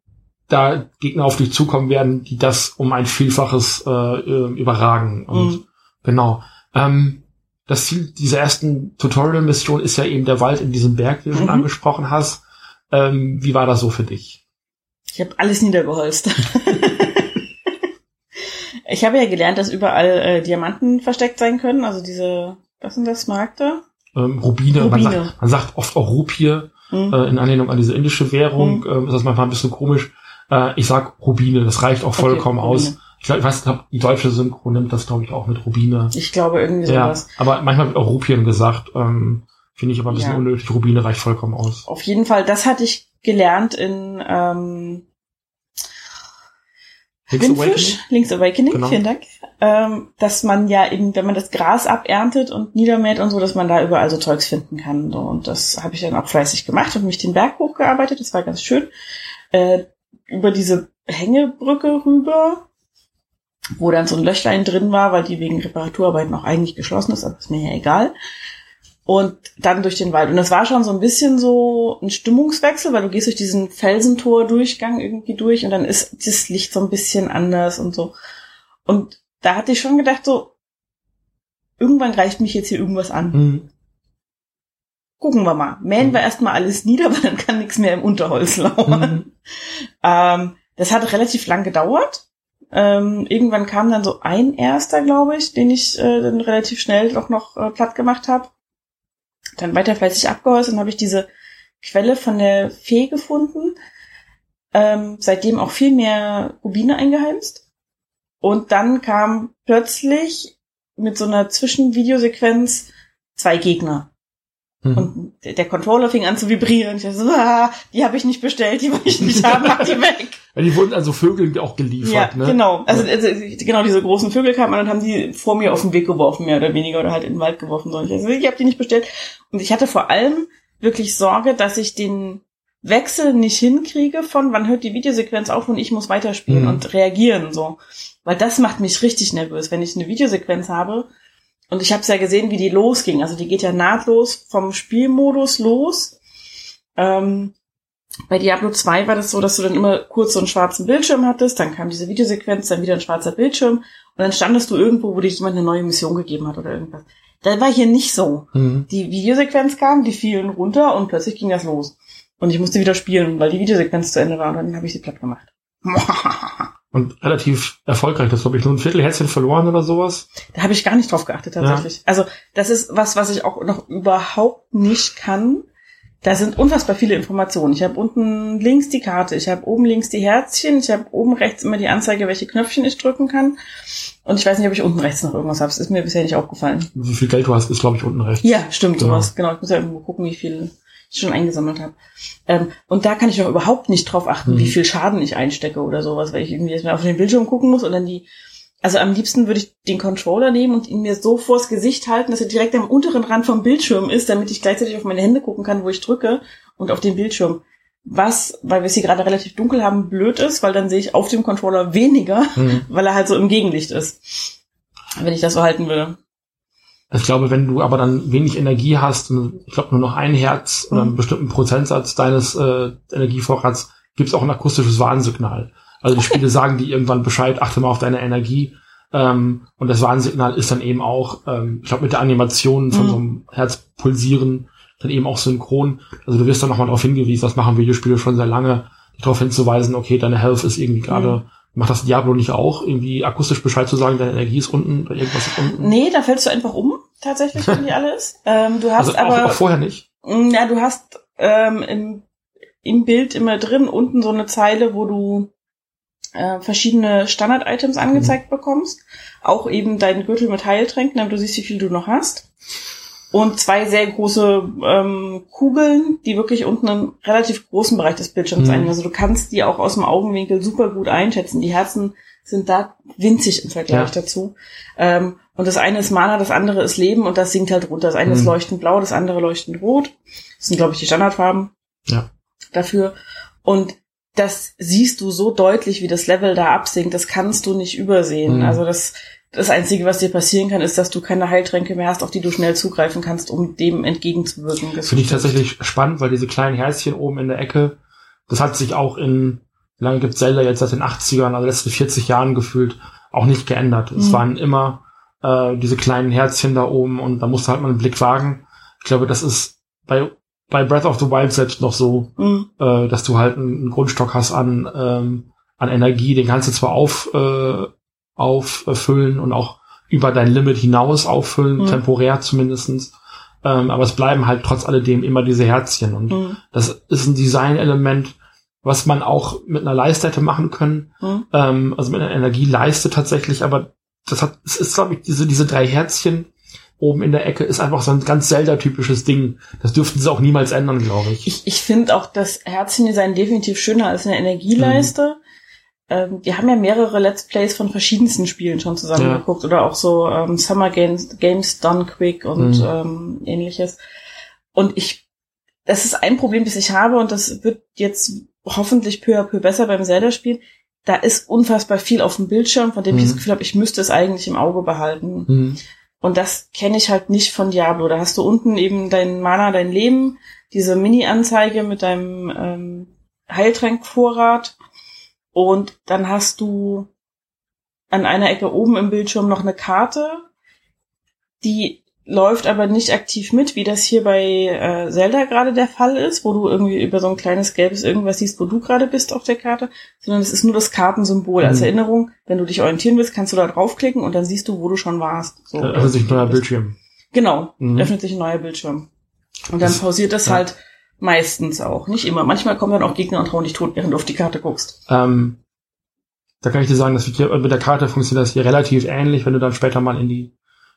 da Gegner auf dich zukommen werden, die das um ein Vielfaches äh, äh, überragen. Und Mhm. genau. Ähm, das Ziel dieser ersten Tutorial-Mission ist ja eben der Wald in diesem Berg, den du schon Mhm. angesprochen hast. Ähm, wie war das so für dich? Ich habe alles niedergeholzt. ich habe ja gelernt, dass überall äh, Diamanten versteckt sein können. Also diese, was sind das, Markte? Ähm, Rubine, Rubine. Man, sagt, man sagt oft auch Rupie, Hm. äh, in Anlehnung an diese indische Währung. Mhm. Ähm, ist das manchmal ein bisschen komisch. Äh, ich sag Rubine, das reicht auch vollkommen Okay, aus. Ich, glaub, ich weiß, glaub, die deutsche Synchro nimmt das, glaube ich, auch mit Rubine. Ich glaube irgendwie Ja, sowas. aber manchmal wird auch Rupien gesagt. Ähm, Finde ich aber ein bisschen Ja. unnötig. Rubine reicht vollkommen aus. Auf jeden Fall, das hatte ich gelernt in ähm, Link's Windfish, Link's Awakening, Genau. vielen Dank. Ähm, dass man ja eben, wenn man das Gras aberntet und niedermäht und so, dass man da überall so Zeugs finden kann. So. Und das habe ich dann auch fleißig gemacht und mich den Berg hochgearbeitet. Das war ganz schön. Äh, über diese Hängebrücke rüber, wo dann so ein Löchlein drin war, weil die wegen Reparaturarbeiten auch eigentlich geschlossen ist, aber ist mir ja egal. Und dann durch den Wald. Und das war schon so ein bisschen so ein Stimmungswechsel, weil du gehst durch diesen Felsentor-Durchgang irgendwie durch und dann ist das Licht so ein bisschen anders und so. Und da hatte ich schon gedacht, so, irgendwann greift mich jetzt hier irgendwas an. Mhm. Gucken wir mal. Mähen wir erstmal alles nieder, weil dann kann nichts mehr im Unterholz lauern. Mhm. Ähm, das hat relativ lang gedauert. Ähm, irgendwann kam dann so ein erster, glaube ich, den ich äh, dann relativ schnell doch noch äh, platt gemacht habe. Dann weiter fleißig abgeholzt und habe ich diese Quelle von der Fee gefunden. Ähm, seitdem auch viel mehr Rubine eingeheimst. Und dann kam plötzlich mit so einer Zwischenvideosequenz zwei Gegner. Mhm. Und der Controller fing an zu vibrieren. Ich dachte so, ah, die habe ich nicht bestellt, die wollte ich nicht haben, mach die weg. Ja, die wurden also Vögeln auch geliefert, Ja, ne? genau. Also, also genau diese großen Vögel kamen an und haben die vor mir auf den Weg geworfen, mehr oder weniger, oder halt in den Wald geworfen. So. Ich, also, ich habe die nicht bestellt. Und ich hatte vor allem wirklich Sorge, dass ich den Wechsel nicht hinkriege von wann hört die Videosequenz auf und ich muss weiterspielen Mhm. und reagieren so. Weil das macht mich richtig nervös, wenn ich eine Videosequenz habe und ich habe es ja gesehen, wie die losging. Also die geht ja nahtlos vom Spielmodus los. Ähm, bei Diablo 2 war das so, dass du dann immer kurz so einen schwarzen Bildschirm hattest, dann kam diese Videosequenz, dann wieder ein schwarzer Bildschirm und dann standest du irgendwo, wo dir jemand eine neue Mission gegeben hat oder irgendwas. Das war hier nicht so. Mhm. Die Videosequenz kam, die fielen runter und plötzlich ging das los. Und ich musste wieder spielen, weil die Videosequenz zu Ende war und dann habe ich sie platt gemacht. Und relativ erfolgreich. Das glaube ich nur ein Viertelherzchen verloren oder sowas. Da habe ich gar nicht drauf geachtet tatsächlich. Also das ist was, was ich auch noch überhaupt nicht kann. Da sind unfassbar viele Informationen. Ich habe unten links die Karte, ich habe oben links die Herzchen, ich habe oben rechts immer die Anzeige, welche Knöpfchen ich drücken kann. Und ich weiß nicht, ob ich unten rechts noch irgendwas habe. Das ist mir bisher nicht aufgefallen. Wie viel Geld du hast, ist glaube ich unten rechts. Ja, stimmt, Genau. sowas. Genau, ich muss ja irgendwo gucken, wie viel ich schon eingesammelt habe. Ähm, und da kann ich noch überhaupt nicht drauf achten, Mhm. wie viel Schaden ich einstecke oder sowas, weil ich irgendwie jetzt mal auf den Bildschirm gucken muss und dann die. Also am liebsten würde ich den Controller nehmen und ihn mir so vors Gesicht halten, dass er direkt am unteren Rand vom Bildschirm ist, damit ich gleichzeitig auf meine Hände gucken kann, wo ich drücke und auf den Bildschirm. Was, weil wir es hier gerade relativ dunkel haben, blöd ist, weil dann sehe ich auf dem Controller weniger, Mhm. weil er halt so im Gegenlicht ist. Wenn ich das so halten würde. Ich glaube, wenn du aber dann wenig Energie hast, und ich glaube nur noch ein Herz oder einen Mhm. bestimmten Prozentsatz deines äh, Energievorrats, gibt es auch ein akustisches Warnsignal. Also die Spiele sagen dir irgendwann Bescheid, achte mal auf deine Energie. Ähm, und das Warnsignal ist dann eben auch, ähm, ich glaube, mit der Animation von Mhm. so einem Herzpulsieren dann eben auch synchron. Also du wirst dann nochmal darauf hingewiesen, das machen Videospiele schon sehr lange, darauf hinzuweisen, okay, deine Health ist irgendwie gerade, macht das Diablo nicht auch, irgendwie akustisch Bescheid zu sagen, deine Energie ist unten oder irgendwas ist unten? Nee, da fällst du einfach um, tatsächlich, wenn die alle ist. Ähm, du hast also auch, aber, auch vorher nicht. Mm, ja, du hast ähm, im, im Bild immer drin unten so eine Zeile, wo du äh, verschiedene Standard-Items angezeigt bekommst. Auch eben deinen Gürtel mit Heiltränken, damit du siehst, wie viel du noch hast. Und zwei sehr große ähm, Kugeln, die wirklich unten einen relativ großen Bereich des Bildschirms Mhm. einnehmen. Also du kannst die auch aus dem Augenwinkel super gut einschätzen. Die Herzen sind da winzig im Vergleich Ja. dazu. Ähm, und das eine ist Mana, das andere ist Leben und das sinkt halt runter. Das eine ist Mhm. leuchtend blau, das andere leuchtend rot. Das sind, glaube ich, die Standardfarben Ja. dafür. Und das siehst du so deutlich, wie das Level da absinkt. Das kannst du nicht übersehen. Mhm. Also das, das Einzige, was dir passieren kann, ist, dass du keine Heiltränke mehr hast, auf die du schnell zugreifen kannst, um dem entgegenzuwirken. Das Finde ich tatsächlich spannend, weil diese kleinen Herzchen oben in der Ecke, das hat sich auch in, wie lange gibt Zelda jetzt seit den 80ern, also letzten 40 Jahren gefühlt, auch nicht geändert. Es Mhm. waren immer äh, diese kleinen Herzchen da oben und da musste halt mal einen Blick wagen. Ich glaube, das ist bei bei Breath of the Wild selbst noch so, Mhm. äh, dass du halt einen Grundstock hast an, ähm, an Energie, den kannst du zwar auf, äh, auffüllen und auch über dein Limit hinaus auffüllen, Mhm. temporär zumindestens. Ähm, aber es bleiben halt trotz alledem immer diese Herzchen. Und Mhm. das ist ein Designelement, was man auch mit einer Leiste hätte machen können. Mhm. Ähm, also mit einer Energieleiste tatsächlich, aber das hat, es ist, glaube ich, diese, diese drei Herzchen oben in der Ecke ist einfach so ein ganz Zelda-typisches Ding. Das dürften sie auch niemals ändern, glaube ich. Ich, ich finde auch das Herzchendesign definitiv schöner als eine Energieleiste. Ähm, wir haben ja mehrere Let's Plays von verschiedensten Spielen schon zusammengeguckt oder auch so ähm, Summer Games, Games Done Quick und Mhm. ähm, ähnliches. Und ich, das ist ein Problem, das ich habe und das wird jetzt hoffentlich peu à peu besser beim Zelda-Spiel. Da ist unfassbar viel auf dem Bildschirm, von dem ich Mhm. das Gefühl habe, ich müsste es eigentlich im Auge behalten. Hm. Und das kenne ich halt nicht von Diablo. Da hast du unten eben dein Mana, dein Leben, diese Mini-Anzeige mit deinem ähm, Heiltrankvorrat und dann hast du an einer Ecke oben im Bildschirm noch eine Karte, die läuft aber nicht aktiv mit, wie das hier bei äh, Zelda gerade der Fall ist, wo du irgendwie über so ein kleines gelbes irgendwas siehst, wo du gerade bist auf der Karte, sondern es ist nur das Kartensymbol als Mhm. Erinnerung. Wenn du dich orientieren willst, kannst du da draufklicken und dann siehst du, wo du schon warst. So, Also sich ein neuer Bildschirm. Genau, Mhm. öffnet sich ein neuer Bildschirm. Und dann Das- pausiert das ja. halt meistens auch. Nicht immer. Manchmal kommen dann auch Gegner und hauen dich tot, während du auf die Karte guckst. Ähm, da kann ich dir sagen, dass hier, mit der Karte funktioniert das hier relativ ähnlich, wenn du dann später mal in die,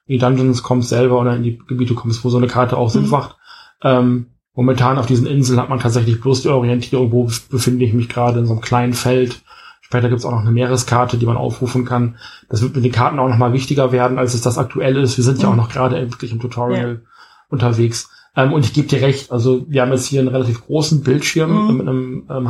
in die Dungeons kommst selber oder in die Gebiete kommst, wo so eine Karte auch Sinn Mhm. macht. Ähm, momentan auf diesen Inseln hat man tatsächlich bloß die Orientierung, wo befinde ich mich gerade in so einem kleinen Feld. Später gibt's auch noch eine Meereskarte, die man aufrufen kann. Das wird mit den Karten auch noch mal wichtiger werden, als es das aktuell ist. Wir sind ja Mhm. auch noch gerade wirklich im Tutorial unterwegs. Ähm, und ich gebe dir recht, also wir haben jetzt hier einen relativ großen Bildschirm Mhm. mit einem ähm,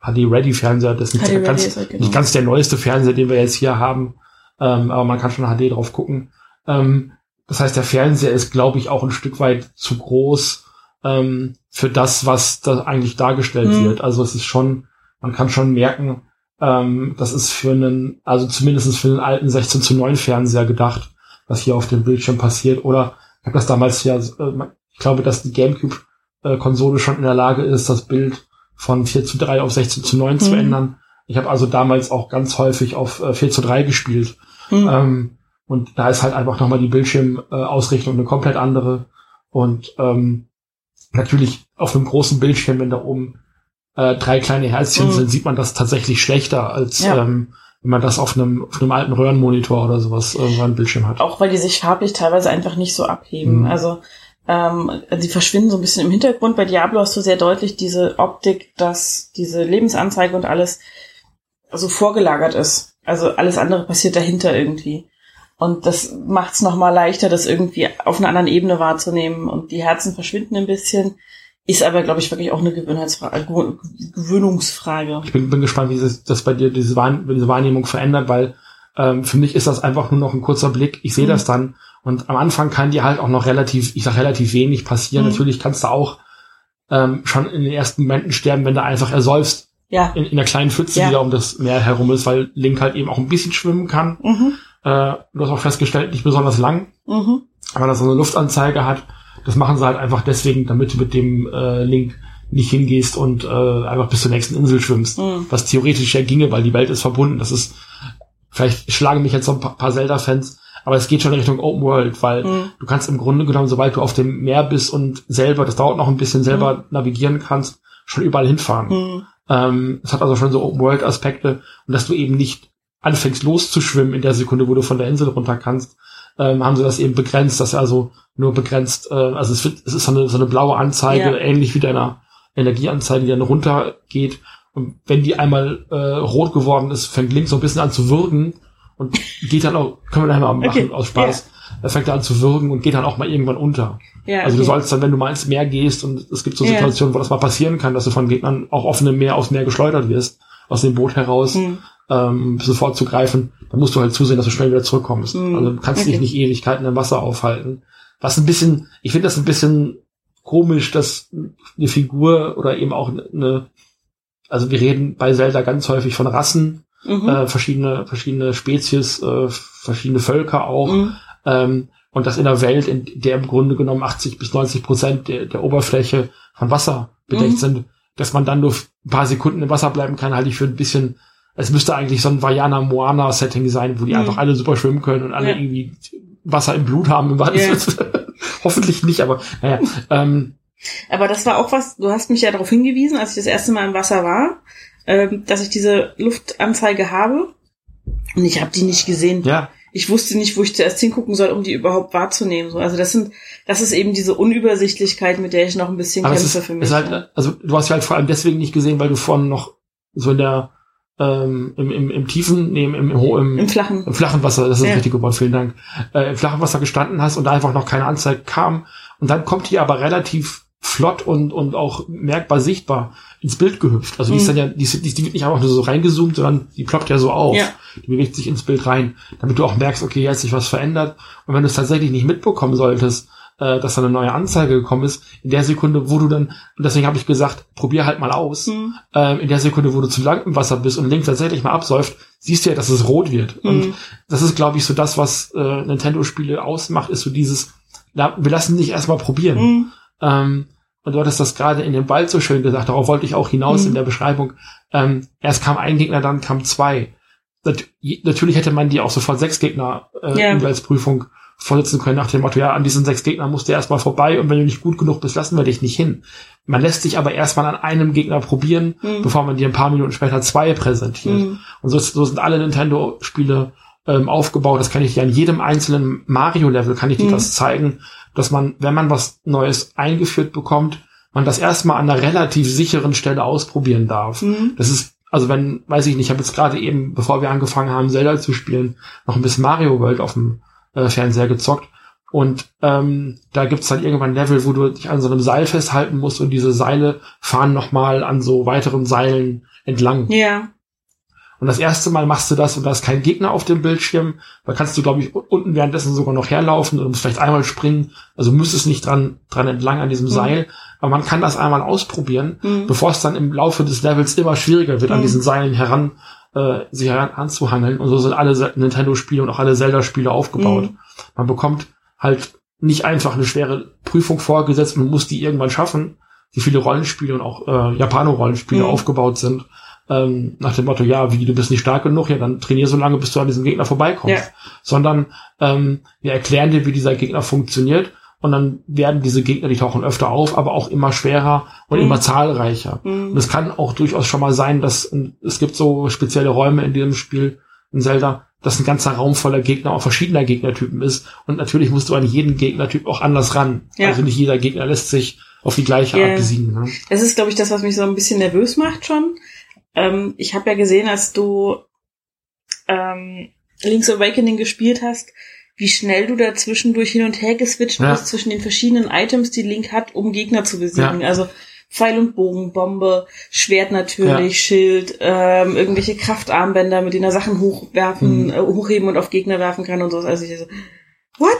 HD-Ready-Fernseher. Das ist nicht, ganz, ist halt genau. nicht ganz der neueste Fernseher, den wir jetzt hier haben, ähm, aber man kann schon HD drauf gucken. Ähm, das heißt, der Fernseher ist, glaube ich, auch ein Stück weit zu groß ähm, für das, was da eigentlich dargestellt Mhm. wird. Also es ist schon, man kann schon merken, ähm, das ist für einen, also zumindest für einen alten 16 zu 9 Fernseher gedacht, was hier auf dem Bildschirm passiert. Oder ich habe das damals ja, äh, ich glaube, dass die GameCube-Konsole schon in der Lage ist, das Bild von 4 zu 3 auf 16 zu 9 zu Mhm. ändern. Ich habe also damals auch ganz häufig auf äh, 4 zu 3 gespielt. Hm. Ähm, und da ist halt einfach nochmal die Bildschirmausrichtung eine komplett andere. Und ähm, natürlich auf einem großen Bildschirm, wenn da oben äh, drei kleine Herzchen Mhm. sind, sieht man das tatsächlich schlechter, als Ja. ähm, wenn man das auf einem, auf einem alten Röhrenmonitor oder sowas äh, einen Bildschirm hat. Auch weil die sich farblich teilweise einfach nicht so abheben. Mhm. Also ähm, die verschwinden so ein bisschen im Hintergrund. Bei Diablo hast du sehr deutlich diese Optik, dass diese Lebensanzeige und alles so vorgelagert ist. Also alles andere passiert dahinter irgendwie. Und das macht es nochmal leichter, das irgendwie auf einer anderen Ebene wahrzunehmen. Und die Herzen verschwinden ein bisschen. Ist aber, glaube ich, wirklich auch eine Gewöhnheitsfrage, Gewö- Gewöhnungsfrage. Ich bin, bin gespannt, wie sich das bei dir diese Wahrnehmung verändert, weil ähm, für mich ist das einfach nur noch ein kurzer Blick. Ich sehe Mhm. das dann und am Anfang kann dir halt auch noch relativ, ich sag relativ wenig passieren. Mhm. Natürlich kannst du auch ähm, schon in den ersten Momenten sterben, wenn du einfach ersäufst Ja. in, in der kleinen Pfütze, Ja. die da um das Meer herum ist, weil Link halt eben auch ein bisschen schwimmen kann. Mhm. Äh, du hast auch festgestellt, nicht besonders lang, Mhm. aber dass er so eine Luftanzeige hat. Das machen sie halt einfach deswegen, damit du mit dem äh, Link nicht hingehst und äh, einfach bis zur nächsten Insel schwimmst. Mhm. Was theoretisch ja ginge, weil die Welt ist verbunden. Das ist, vielleicht schlagen mich jetzt so ein paar, paar Zelda-Fans, aber es geht schon in Richtung Open World, weil Mhm. du kannst im Grunde genommen, sobald du auf dem Meer bist und selber, das dauert noch ein bisschen, selber navigieren kannst, schon überall hinfahren. Mhm. Ähm, es hat also schon so Open-World-Aspekte und dass du eben nicht anfängst loszuschwimmen in der Sekunde, wo du von der Insel runter kannst, ähm, haben sie das eben begrenzt, dass also nur begrenzt, äh, also es, wird, es ist so eine, so eine blaue Anzeige, Ja. ähnlich wie deiner Energieanzeige, die dann runtergeht. Und wenn die einmal äh, rot geworden ist, fängt Link so ein bisschen an zu würgen und geht dann auch, können wir nachher mal machen Okay, aus Spaß. Er fängt an zu würgen und geht dann auch mal irgendwann unter. Ja, Also du okay. sollst dann, wenn du mal ins Meer gehst und es gibt so. Situationen, wo das mal passieren kann, dass du von Gegnern auch offenem Meer aufs Meer geschleudert wirst, aus dem Boot heraus, Mhm. ähm, sofort zu greifen, dann musst du halt zusehen, dass du schnell wieder zurückkommst. Mhm. Also du kannst Okay. dich nicht Ewigkeiten im Wasser aufhalten. Was ein bisschen, ich finde das ein bisschen komisch, dass eine Figur oder eben auch eine, also wir reden bei Zelda ganz häufig von Rassen, Mhm. äh, verschiedene, verschiedene Spezies, äh, verschiedene Völker auch. Mhm. Ähm, und das in einer Welt, in der im Grunde genommen 80 bis 90 Prozent der, der Oberfläche von Wasser bedeckt Mhm. sind, dass man dann nur ein paar Sekunden im Wasser bleiben kann, halte ich für ein bisschen, es müsste eigentlich so ein Vajana Moana Setting sein, wo die Mhm. einfach alle super schwimmen können und alle Ja. irgendwie Wasser im Blut haben. Im. Sinne. Hoffentlich nicht, aber naja, ähm, Aber das war auch was, du hast mich ja darauf hingewiesen, als ich das erste Mal im Wasser war, ähm, dass ich diese Luftanzeige habe. Und ich habe die nicht gesehen. ja, Ich wusste nicht, wo ich zuerst hingucken soll, um die überhaupt wahrzunehmen. So, also das sind, das ist eben diese Unübersichtlichkeit, mit der ich noch ein bisschen aber kämpfe ist, für mich. halt, also du hast ja halt vor allem deswegen nicht gesehen, weil du vorne noch so in der ähm, im, im, im tiefen, nee, im, im, im, Im Flachen. im flachen Wasser, das ist Ja. das richtige Wort, vielen Dank, äh, im flachen Wasser gestanden hast und da einfach noch keine Anzeige kam. Und dann kommt die aber relativ flott und, und auch merkbar sichtbar ins Bild gehüpft. Also die ist Mhm. dann ja, die, ist- die, die wird nicht einfach nur so reingezoomt, sondern die ploppt ja so auf. Ja. Die bewegt sich ins Bild rein, damit du auch merkst, okay, hier hat sich was verändert. Und wenn du es tatsächlich nicht mitbekommen solltest, äh, dass da eine neue Anzeige gekommen ist, in der Sekunde, wo du dann, und deswegen habe ich gesagt, probier halt mal aus, Hm. ähm, in der Sekunde, wo du zu lang im Wasser bist und links tatsächlich mal absäuft, siehst du ja, dass es rot wird. Und Hm. das ist, glaube ich, so das, was äh, Nintendo-Spiele ausmacht, ist so dieses, na, wir lassen dich erstmal probieren. Hm. Ähm, und du hattest das gerade in dem Wald so schön gesagt, darauf wollte ich auch hinaus Mhm. in der Beschreibung. Ähm, erst kam ein Gegner, dann kam zwei. Nat natürlich hätte man die auch sofort sechs Gegner äh, Ja. in als Prüfung vorsitzen können, nach dem Motto, ja, an diesen sechs Gegnern musst du erstmal vorbei und wenn du nicht gut genug bist, lassen wir dich nicht hin. Man lässt sich aber erstmal an einem Gegner probieren, Hm. bevor man dir ein paar Minuten später zwei präsentiert. Hm. Und so, so sind alle Nintendo-Spiele ähm, aufgebaut. Das kann ich dir an jedem einzelnen Mario-Level kann ich dir Mhm. das zeigen, dass man, wenn man was Neues eingeführt bekommt, man das erstmal an einer relativ sicheren Stelle ausprobieren darf. Hm. Das ist, also wenn, weiß ich nicht, ich habe jetzt gerade eben, bevor wir angefangen haben, Zelda zu spielen, noch ein bisschen Mario World auf dem äh, Fernseher gezockt. Und ähm, da gibt's dann irgendwann Level, wo du dich an so einem Seil festhalten musst und diese Seile fahren nochmal an so weiteren Seilen entlang. Ja. Und das erste Mal machst du das und da ist kein Gegner auf dem Bildschirm. Da kannst du, glaube ich, unten währenddessen sogar noch herlaufen und musst vielleicht einmal springen. Also müsstest nicht dran, dran entlang an diesem Mhm. Seil. Aber man kann das einmal ausprobieren, Hm. bevor es dann im Laufe des Levels immer schwieriger wird, an Mhm. diesen Seilen heran, äh, sich heran anzuhangeln. Und so sind alle Nintendo-Spiele und auch alle Zelda-Spiele aufgebaut. Mhm. Man bekommt halt nicht einfach eine schwere Prüfung vorgesetzt und muss die irgendwann schaffen, wie viele Rollenspiele und auch äh, Japano-Rollenspiele Mhm. aufgebaut sind. Ähm, nach dem Motto, ja, wie, du bist nicht stark genug, ja, dann trainier so lange, bis du an diesem Gegner vorbeikommst. Ja. Sondern ähm, wir erklären dir, wie dieser Gegner funktioniert und dann werden diese Gegner, die tauchen öfter auf, aber auch immer schwerer und Mhm. immer zahlreicher. Hm. Und es kann auch durchaus schon mal sein, dass es gibt so spezielle Räume in diesem Spiel, in Zelda, dass ein ganzer Raum voller Gegner, auch verschiedener Gegnertypen ist. Und natürlich musst du an jeden Gegnertyp auch anders ran. Ja. Also nicht jeder Gegner lässt sich auf die gleiche Ja. Art besiegen. Ne? Das ist, glaube ich, das, was mich so ein bisschen nervös macht schon. Ähm, ich habe ja gesehen, als du ähm, Link's Awakening gespielt hast, wie schnell du da zwischendurch hin und her geswitcht Ja. bist zwischen den verschiedenen Items, die Link hat, um Gegner zu besiegen. Also Pfeil und Bogen, Bombe, Schwert natürlich, Schild, ähm, irgendwelche Kraftarmbänder, mit denen er Sachen hochwerfen, Mhm. äh, hochheben und auf Gegner werfen kann und so. Also ich so, what?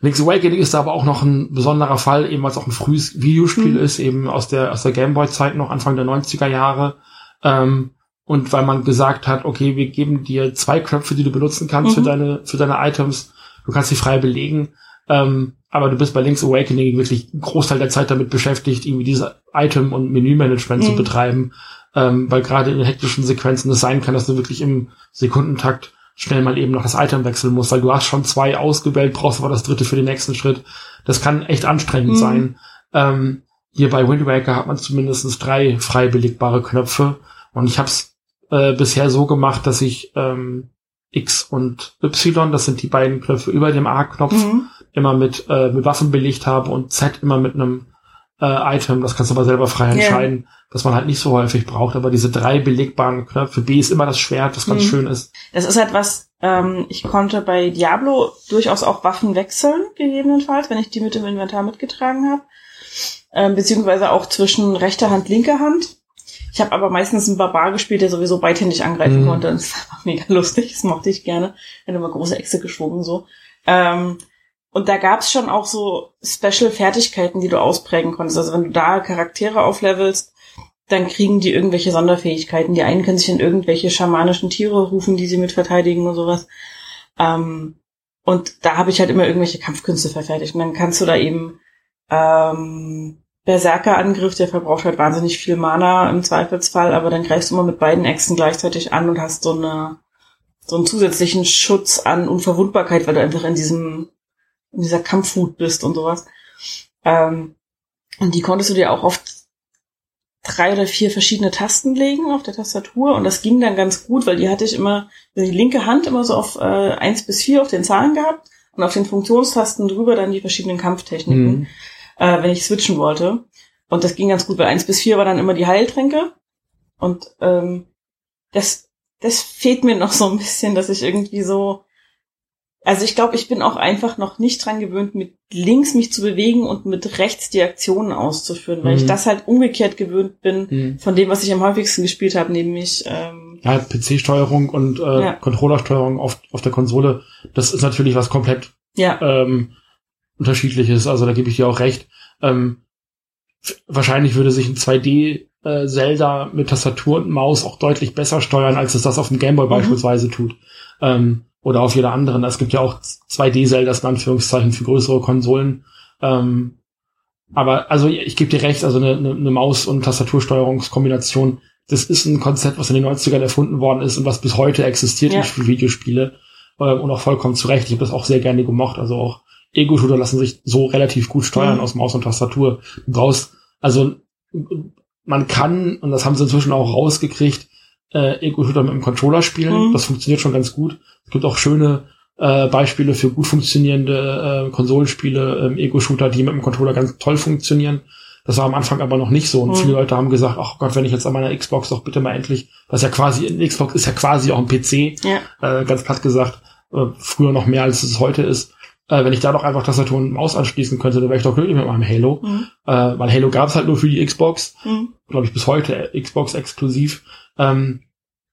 Link's Awakening ist aber auch noch ein besonderer Fall, eben weil es auch ein frühes Videospiel Mhm. ist, eben aus der, aus der Gameboy-Zeit noch, Anfang der 90er Jahre. Ähm, und weil man gesagt hat, okay, wir geben dir zwei Knöpfe, die du benutzen kannst für Mhm. deine, für deine Items. Du kannst sie frei belegen. Ähm, aber du bist bei Link's Awakening wirklich einen Großteil der Zeit damit beschäftigt, irgendwie diese Item- und Menümanagement zu Mhm. betreiben. Ähm, weil gerade in den hektischen Sequenzen es sein kann, dass du wirklich im Sekundentakt schnell mal eben noch das Item wechseln musst, weil du hast schon zwei ausgewählt, brauchst aber das dritte für den nächsten Schritt. Das kann echt anstrengend Mhm. sein. Ähm, hier bei Wind Waker hat man zumindest drei frei belegbare Knöpfe und ich habe es äh, bisher so gemacht, dass ich ähm, X und Y, das sind die beiden Knöpfe über dem A-Knopf, Mhm. immer mit, äh, mit Waffen belegt habe und Z immer mit einem äh, Item, das kannst du aber selber frei entscheiden, dass man halt nicht so häufig braucht, aber diese drei belegbaren Knöpfe, B ist immer das Schwert, das ganz Mhm. schön ist. Das ist halt was, ähm, ich konnte bei Diablo durchaus auch Waffen wechseln, gegebenenfalls, wenn ich die mit dem Inventar mitgetragen habe. Ähm, beziehungsweise auch zwischen rechter Hand, linker Hand. Ich habe aber meistens einen Barbar gespielt, der sowieso beidhändig angreifen Mhm. konnte. Und das war mega lustig, das mochte ich gerne. Wenn immer große Echse geschwungen so. Ähm, und da gab's schon auch so Special-Fertigkeiten, die du ausprägen konntest. Also wenn du da Charaktere auflevelst, dann kriegen die irgendwelche Sonderfähigkeiten. Die einen können sich in irgendwelche schamanischen Tiere rufen, die sie mit verteidigen und sowas. Ähm, und da habe ich halt immer irgendwelche Kampfkünste verfertigt. Und dann kannst du da eben ähm, Berserker-Angriff, der verbraucht halt wahnsinnig viel Mana im Zweifelsfall, aber dann greifst du immer mit beiden Äxten gleichzeitig an und hast so eine so einen zusätzlichen Schutz an Unverwundbarkeit, weil du einfach in diesem in dieser Kampfwut bist und sowas. Ähm, und die konntest du dir auch auf drei oder vier verschiedene Tasten legen auf der Tastatur und das ging dann ganz gut, weil die hatte ich immer, die linke Hand immer so auf äh, eins bis vier auf den Zahlen gehabt und auf den Funktionstasten drüber dann die verschiedenen Kampftechniken, Mhm. Äh, wenn ich switchen wollte. Und das ging ganz gut, weil eins bis vier war dann immer die Heiltränke und ähm, das, das fehlt mir noch so ein bisschen, dass ich irgendwie so also ich glaube, ich bin auch einfach noch nicht dran gewöhnt, mit links mich zu bewegen und mit rechts die Aktionen auszuführen, weil Mhm. ich das halt umgekehrt gewöhnt bin Mhm. von dem, was ich am häufigsten gespielt habe, nämlich ähm, Ja, PC-Steuerung und äh, Ja. Controllersteuerung auf, auf der Konsole, das ist natürlich was komplett ja, ähm, unterschiedliches. Also da gebe ich dir auch recht. Ähm, wahrscheinlich würde sich ein 2D äh, Zelda mit Tastatur und Maus auch deutlich besser steuern, als es das auf dem Gameboy Mhm. beispielsweise tut. Ähm, oder auf jeder anderen. Es gibt ja auch 2D-Zeldas in Anführungszeichen für größere Konsolen. Ähm, aber also ich gebe dir recht, also eine, eine, Maus- und Tastatursteuerungskombination, das ist ein Konzept, was in den 90ern erfunden worden ist und was bis heute existiert Ja. für Videospiele. Ähm, und auch vollkommen zu Recht. Ich habe das auch sehr gerne gemocht. Also auch Ego-Shooter lassen sich so relativ gut steuern Mhm. aus Maus und Tastatur. Du brauchst, also man kann, und das haben sie inzwischen auch rausgekriegt, äh, Ego-Shooter mit dem Controller spielen. Mhm. Das funktioniert schon ganz gut. Es gibt auch schöne äh, Beispiele für gut funktionierende äh, Konsolenspiele, ähm, Ego-Shooter, die mit dem Controller ganz toll funktionieren. Das war am Anfang aber noch nicht so. Und Mhm. viele Leute haben gesagt, ach Gott, wenn ich jetzt an meiner Xbox doch bitte mal endlich, was ja quasi, eine Xbox ist ja quasi auch ein PC, ja, äh, ganz platt gesagt, äh, früher noch mehr als es heute ist. Äh, wenn ich da doch einfach Tastatur und Maus anschließen könnte, dann wäre ich doch glücklich mit meinem Halo. mhm. Äh, weil Halo gab es halt nur für die Xbox, Mhm. glaube ich bis heute Xbox exklusiv. Ähm,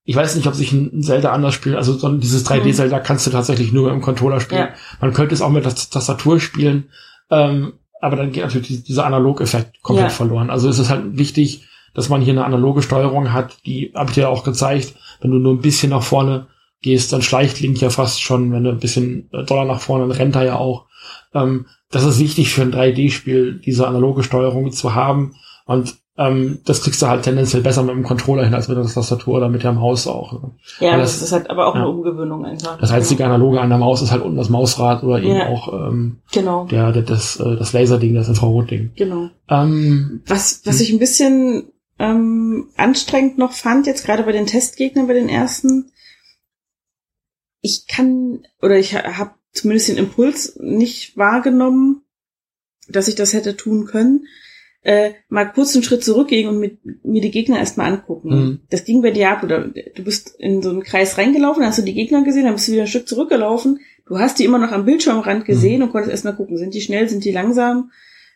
ich weiß nicht, ob sich ein Zelda anders spielt. Also so dieses 3D-Zelda kannst du tatsächlich nur mit dem Controller spielen. Ja. Man könnte es auch mit der Tastatur spielen, ähm, aber dann geht natürlich die- dieser Analog-Effekt komplett Ja. verloren. Also es ist halt wichtig, dass man hier eine analoge Steuerung hat. Die habe ich dir ja auch gezeigt. Wenn du nur ein bisschen nach vorne gehst, dann schleicht Link ja fast schon. Wenn du ein bisschen äh, doller nach vorne, dann rennt er ja auch. Ähm, das ist wichtig für ein 3D-Spiel, diese analoge Steuerung zu haben. Und ähm, das kriegst du halt tendenziell besser mit dem Controller hin als mit der Tastatur oder mit der Maus auch. ja Weil das, das- ist halt aber auch ja. eine Umgewöhnung einfach. Das einzige Analoge an der Maus ist halt unten das Mausrad oder eben Ja. auch ähm, Genau, der, der das, äh, das Laserding, das Infrarotding. genau. Ähm, Was, was ich ein bisschen ähm, anstrengend noch fand, jetzt gerade bei den Testgegnern, bei den ersten, ich kann, oder ich ha- habe zumindest den Impuls nicht wahrgenommen, dass ich das hätte tun können, äh, mal kurz einen Schritt zurückgehen und mit, mir die Gegner erstmal angucken. Mhm. Das ging bei Diablo. Da, du bist in so einen Kreis reingelaufen, hast du die Gegner gesehen, dann bist du wieder ein Stück zurückgelaufen. Du hast die immer noch am Bildschirmrand gesehen und konntest erstmal gucken, sind die schnell, sind die langsam,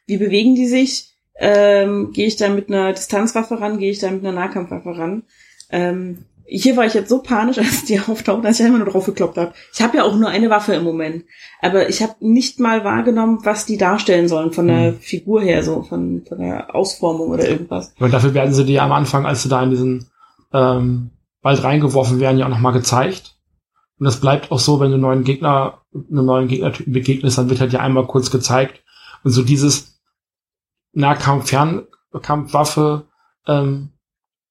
wie bewegen die sich? Ähm, gehe ich da mit einer Distanzwaffe ran, gehe ich da mit einer Nahkampfwaffe ran? Ähm, hier war ich jetzt so panisch, als die auftauchten, dass ich einfach nur drauf gekloppt habe. Ich habe ja auch nur eine Waffe im Moment, aber ich habe nicht mal wahrgenommen, was die darstellen sollen von der Hm. Figur her, so von, von der Ausformung oder irgendwas. und dafür werden sie dir am Anfang, als du da in diesen ähm, Wald reingeworfen werden, ja auch nochmal gezeigt. Und das bleibt auch so, wenn du einen neuen Gegner, einem neuen Gegnertypen begegnest, dann wird halt ja einmal kurz gezeigt. Und so dieses Nahkampf, Fernkampfwaffe, ähm,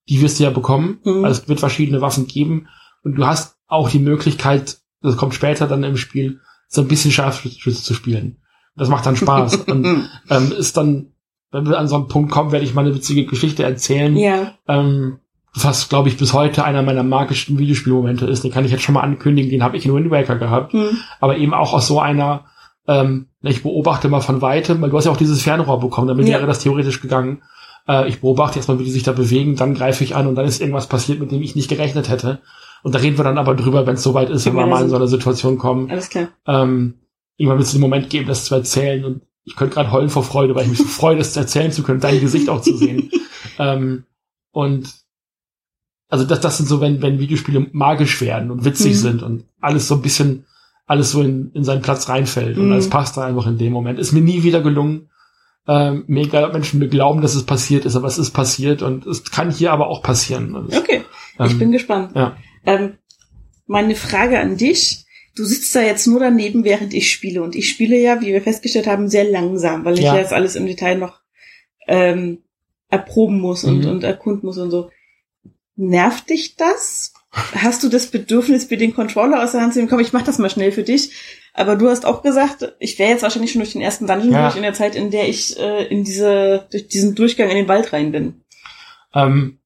die wirst du ja bekommen. Mhm. Also es wird verschiedene Waffen geben. Und du hast auch die Möglichkeit, das kommt später dann im Spiel, so ein bisschen Scharfschütze zu spielen. Das macht dann Spaß. und ähm, ist dann, wenn wir an so einen Punkt kommen, werde ich mal eine witzige Geschichte erzählen. ja, Ähm, was, glaube ich, bis heute einer meiner magischsten Videospielmomente ist. Den kann ich jetzt schon mal ankündigen. Den habe ich in Wind Waker gehabt. hm. Aber eben auch aus so einer, ähm, ich beobachte mal von weitem, weil du hast ja auch dieses Fernrohr bekommen, damit Ja. wäre das theoretisch gegangen. Äh, ich beobachte erstmal, wie die sich da bewegen, dann greife ich an und dann ist irgendwas passiert, mit dem ich nicht gerechnet hätte. Und da reden wir dann aber drüber, wenn es soweit ist, wenn wir mal in so eine Situation kommen. alles klar. Ähm, irgendwann wird es den Moment geben, das zu erzählen. Und ich könnte gerade heulen vor Freude, weil ich mich so freue, das zu erzählen zu können, dein Gesicht auch zu sehen. ähm, und also das, das sind so, wenn, wenn Videospiele magisch werden und witzig Mhm. sind und alles so ein bisschen, alles so in, in seinen Platz reinfällt und Mhm. alles passt dann einfach in dem Moment. Ist mir nie wieder gelungen. Ähm, mir egal, ob Menschen mir glauben, dass es passiert ist, aber es ist passiert und es kann hier aber auch passieren. Und, Okay, ich ähm, bin gespannt. ja. Ähm, meine Frage an dich. Du sitzt da jetzt nur daneben, während ich spiele. Und ich spiele ja, wie wir festgestellt haben, sehr langsam, weil ich Ja. ja. jetzt alles im Detail noch ähm, erproben muss und, Mhm. und erkunden muss und so. Nervt dich das? Hast du das Bedürfnis, mir den Controller aus der Hand zu nehmen? Komm, ich mach das mal schnell für dich. Aber du hast auch gesagt, ich wäre jetzt wahrscheinlich schon durch den ersten Dungeon Ja. durch in der Zeit, in der ich äh, in diese, durch diesen Durchgang in den Wald rein bin. Ähm,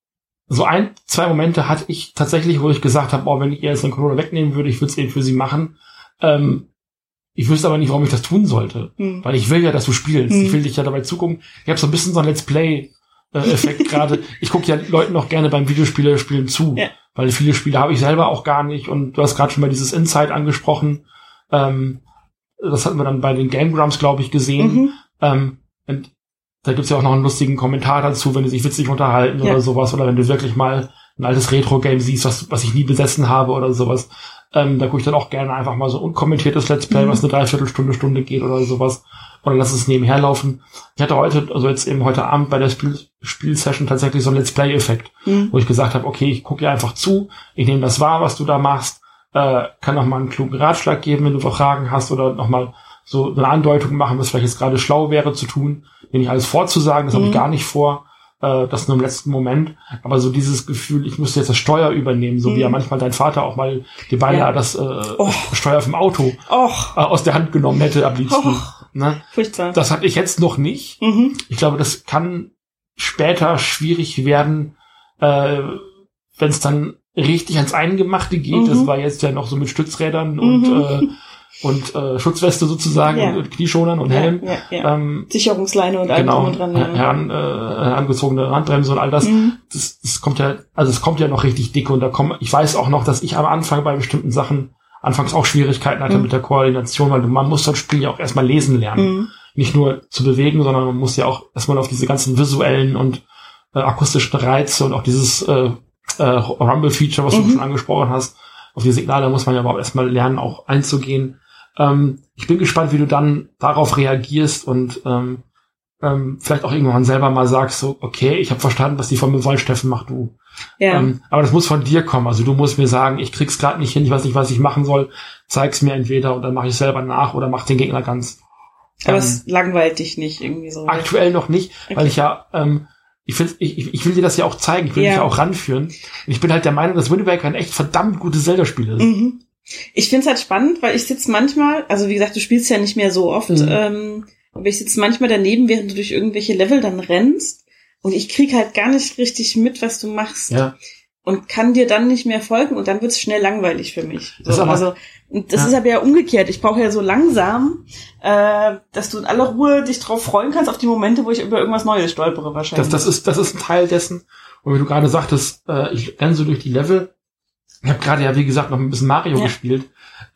so ein, zwei Momente hatte ich tatsächlich, wo ich gesagt habe, oh, wenn ich ihr jetzt den Controller wegnehmen würde, ich würde es eben für sie machen. Ähm, ich wüsste aber nicht, warum ich das tun sollte. Hm. Weil ich will ja, dass du spielst. Hm. Ich will dich ja dabei zugucken. Ich habe so ein bisschen so ein Let's Play-Effekt gerade. Ich gucke ja Leuten auch gerne beim Videospiele spielen zu. Ja. Weil viele Spiele habe ich selber auch gar nicht. Und du hast gerade schon mal dieses Insight angesprochen. Ähm, das hatten wir dann bei den Game Grumps, glaube ich, gesehen. Mhm. Ähm, und da gibt's ja auch noch einen lustigen Kommentar dazu, wenn die sich witzig unterhalten Ja. oder sowas. Oder wenn du wirklich mal ein altes Retro-Game siehst, was, was ich nie besessen habe oder sowas. Ähm, da gucke ich dann auch gerne einfach mal so unkommentiertes Let's Play, Mhm. was eine Dreiviertelstunde, Stunde geht oder sowas. Oder lass es nebenher laufen. Ich hatte heute, also jetzt eben heute Abend bei der Spiel Spielsession tatsächlich so einen Let's Play-Effekt, Mhm. wo ich gesagt habe, okay, ich gucke dir einfach zu, ich nehme das wahr, was du da machst, äh, kann noch mal einen klugen Ratschlag geben, wenn du Fragen hast oder noch mal so eine Andeutung machen, was vielleicht jetzt gerade schlau wäre zu tun, dir nicht alles vorzusagen, das habe ich Mhm. gar nicht vor, äh, das nur im letzten Moment, aber so dieses Gefühl, ich müsste jetzt das Steuer übernehmen, so wie Mhm. ja manchmal dein Vater auch mal dir beinahe Ja. das äh, Oh. Steuer vom Auto Och, äh, aus der Hand genommen hätte am liebsten. Och. Ne? furchtbar. Das hatte ich jetzt noch nicht. Mhm. Ich glaube, das kann später schwierig werden, äh, wenn es dann richtig ans Eingemachte geht. Mhm. Das war jetzt ja noch so mit Stützrädern und, Mhm. äh, und äh, Schutzweste sozusagen Ja. und Knieschonern und Helm. Ja, ja. Ähm, Sicherungsleine und allem genau, drum und dran. Ja. heran, äh, herangezogene Handbremse und all das. Mhm. Das, das kommt ja, also es kommt ja noch richtig dick und da kommen, ich weiß auch noch, dass ich am Anfang bei bestimmten Sachen anfangs auch Schwierigkeiten hatte Mhm. mit der Koordination, weil man muss das Spiel ja auch erstmal lesen lernen Mhm. nicht nur zu bewegen, sondern man muss ja auch erstmal auf diese ganzen visuellen und äh, akustischen Reize und auch dieses äh, äh, Rumble-Feature, was du Mhm. schon angesprochen hast, auf die Signale muss man ja überhaupt erstmal lernen, auch einzugehen. Ähm, ich bin gespannt, wie du dann darauf reagierst und ähm, ähm, vielleicht auch irgendwann selber mal sagst, so, okay, ich habe verstanden, was die von mir wollen, Steffen, mach du. Ja. Ähm, aber das muss von dir kommen. Also du musst mir sagen, ich krieg's gerade nicht hin, ich weiß nicht, was ich machen soll. Zeig's mir entweder und dann mache ich selber nach oder mach den Gegner ganz. Aber ähm, es langweilt dich nicht irgendwie so. Aktuell noch nicht, weil Okay. ich ja, ähm, ich, find, ich, ich will dir das ja auch zeigen, ich will Ja. dich ja auch ranführen. Und ich bin halt der Meinung, dass Wind Waker ein echt verdammt gutes Zelda-Spiel ist. Mhm. Ich find's halt spannend, weil ich sitze manchmal, also wie gesagt, du spielst ja nicht mehr so oft, Mhm. ähm, aber ich sitze manchmal daneben, während du durch irgendwelche Level dann rennst und ich krieg halt gar nicht richtig mit, was du machst Ja, und kann dir dann nicht mehr folgen und dann wird's schnell langweilig für mich. Das ist So, aber- also und das Ja. ist aber ja umgekehrt. Ich brauche ja so langsam, äh, dass du in aller Ruhe dich drauf freuen kannst auf die Momente, wo ich über irgendwas Neues stolpere wahrscheinlich. das, das, ist, das ist ein Teil dessen. Und wie du gerade sagtest, äh, ich renne so durch die Level. Ich habe gerade ja, wie gesagt, noch ein bisschen Mario Ja. gespielt.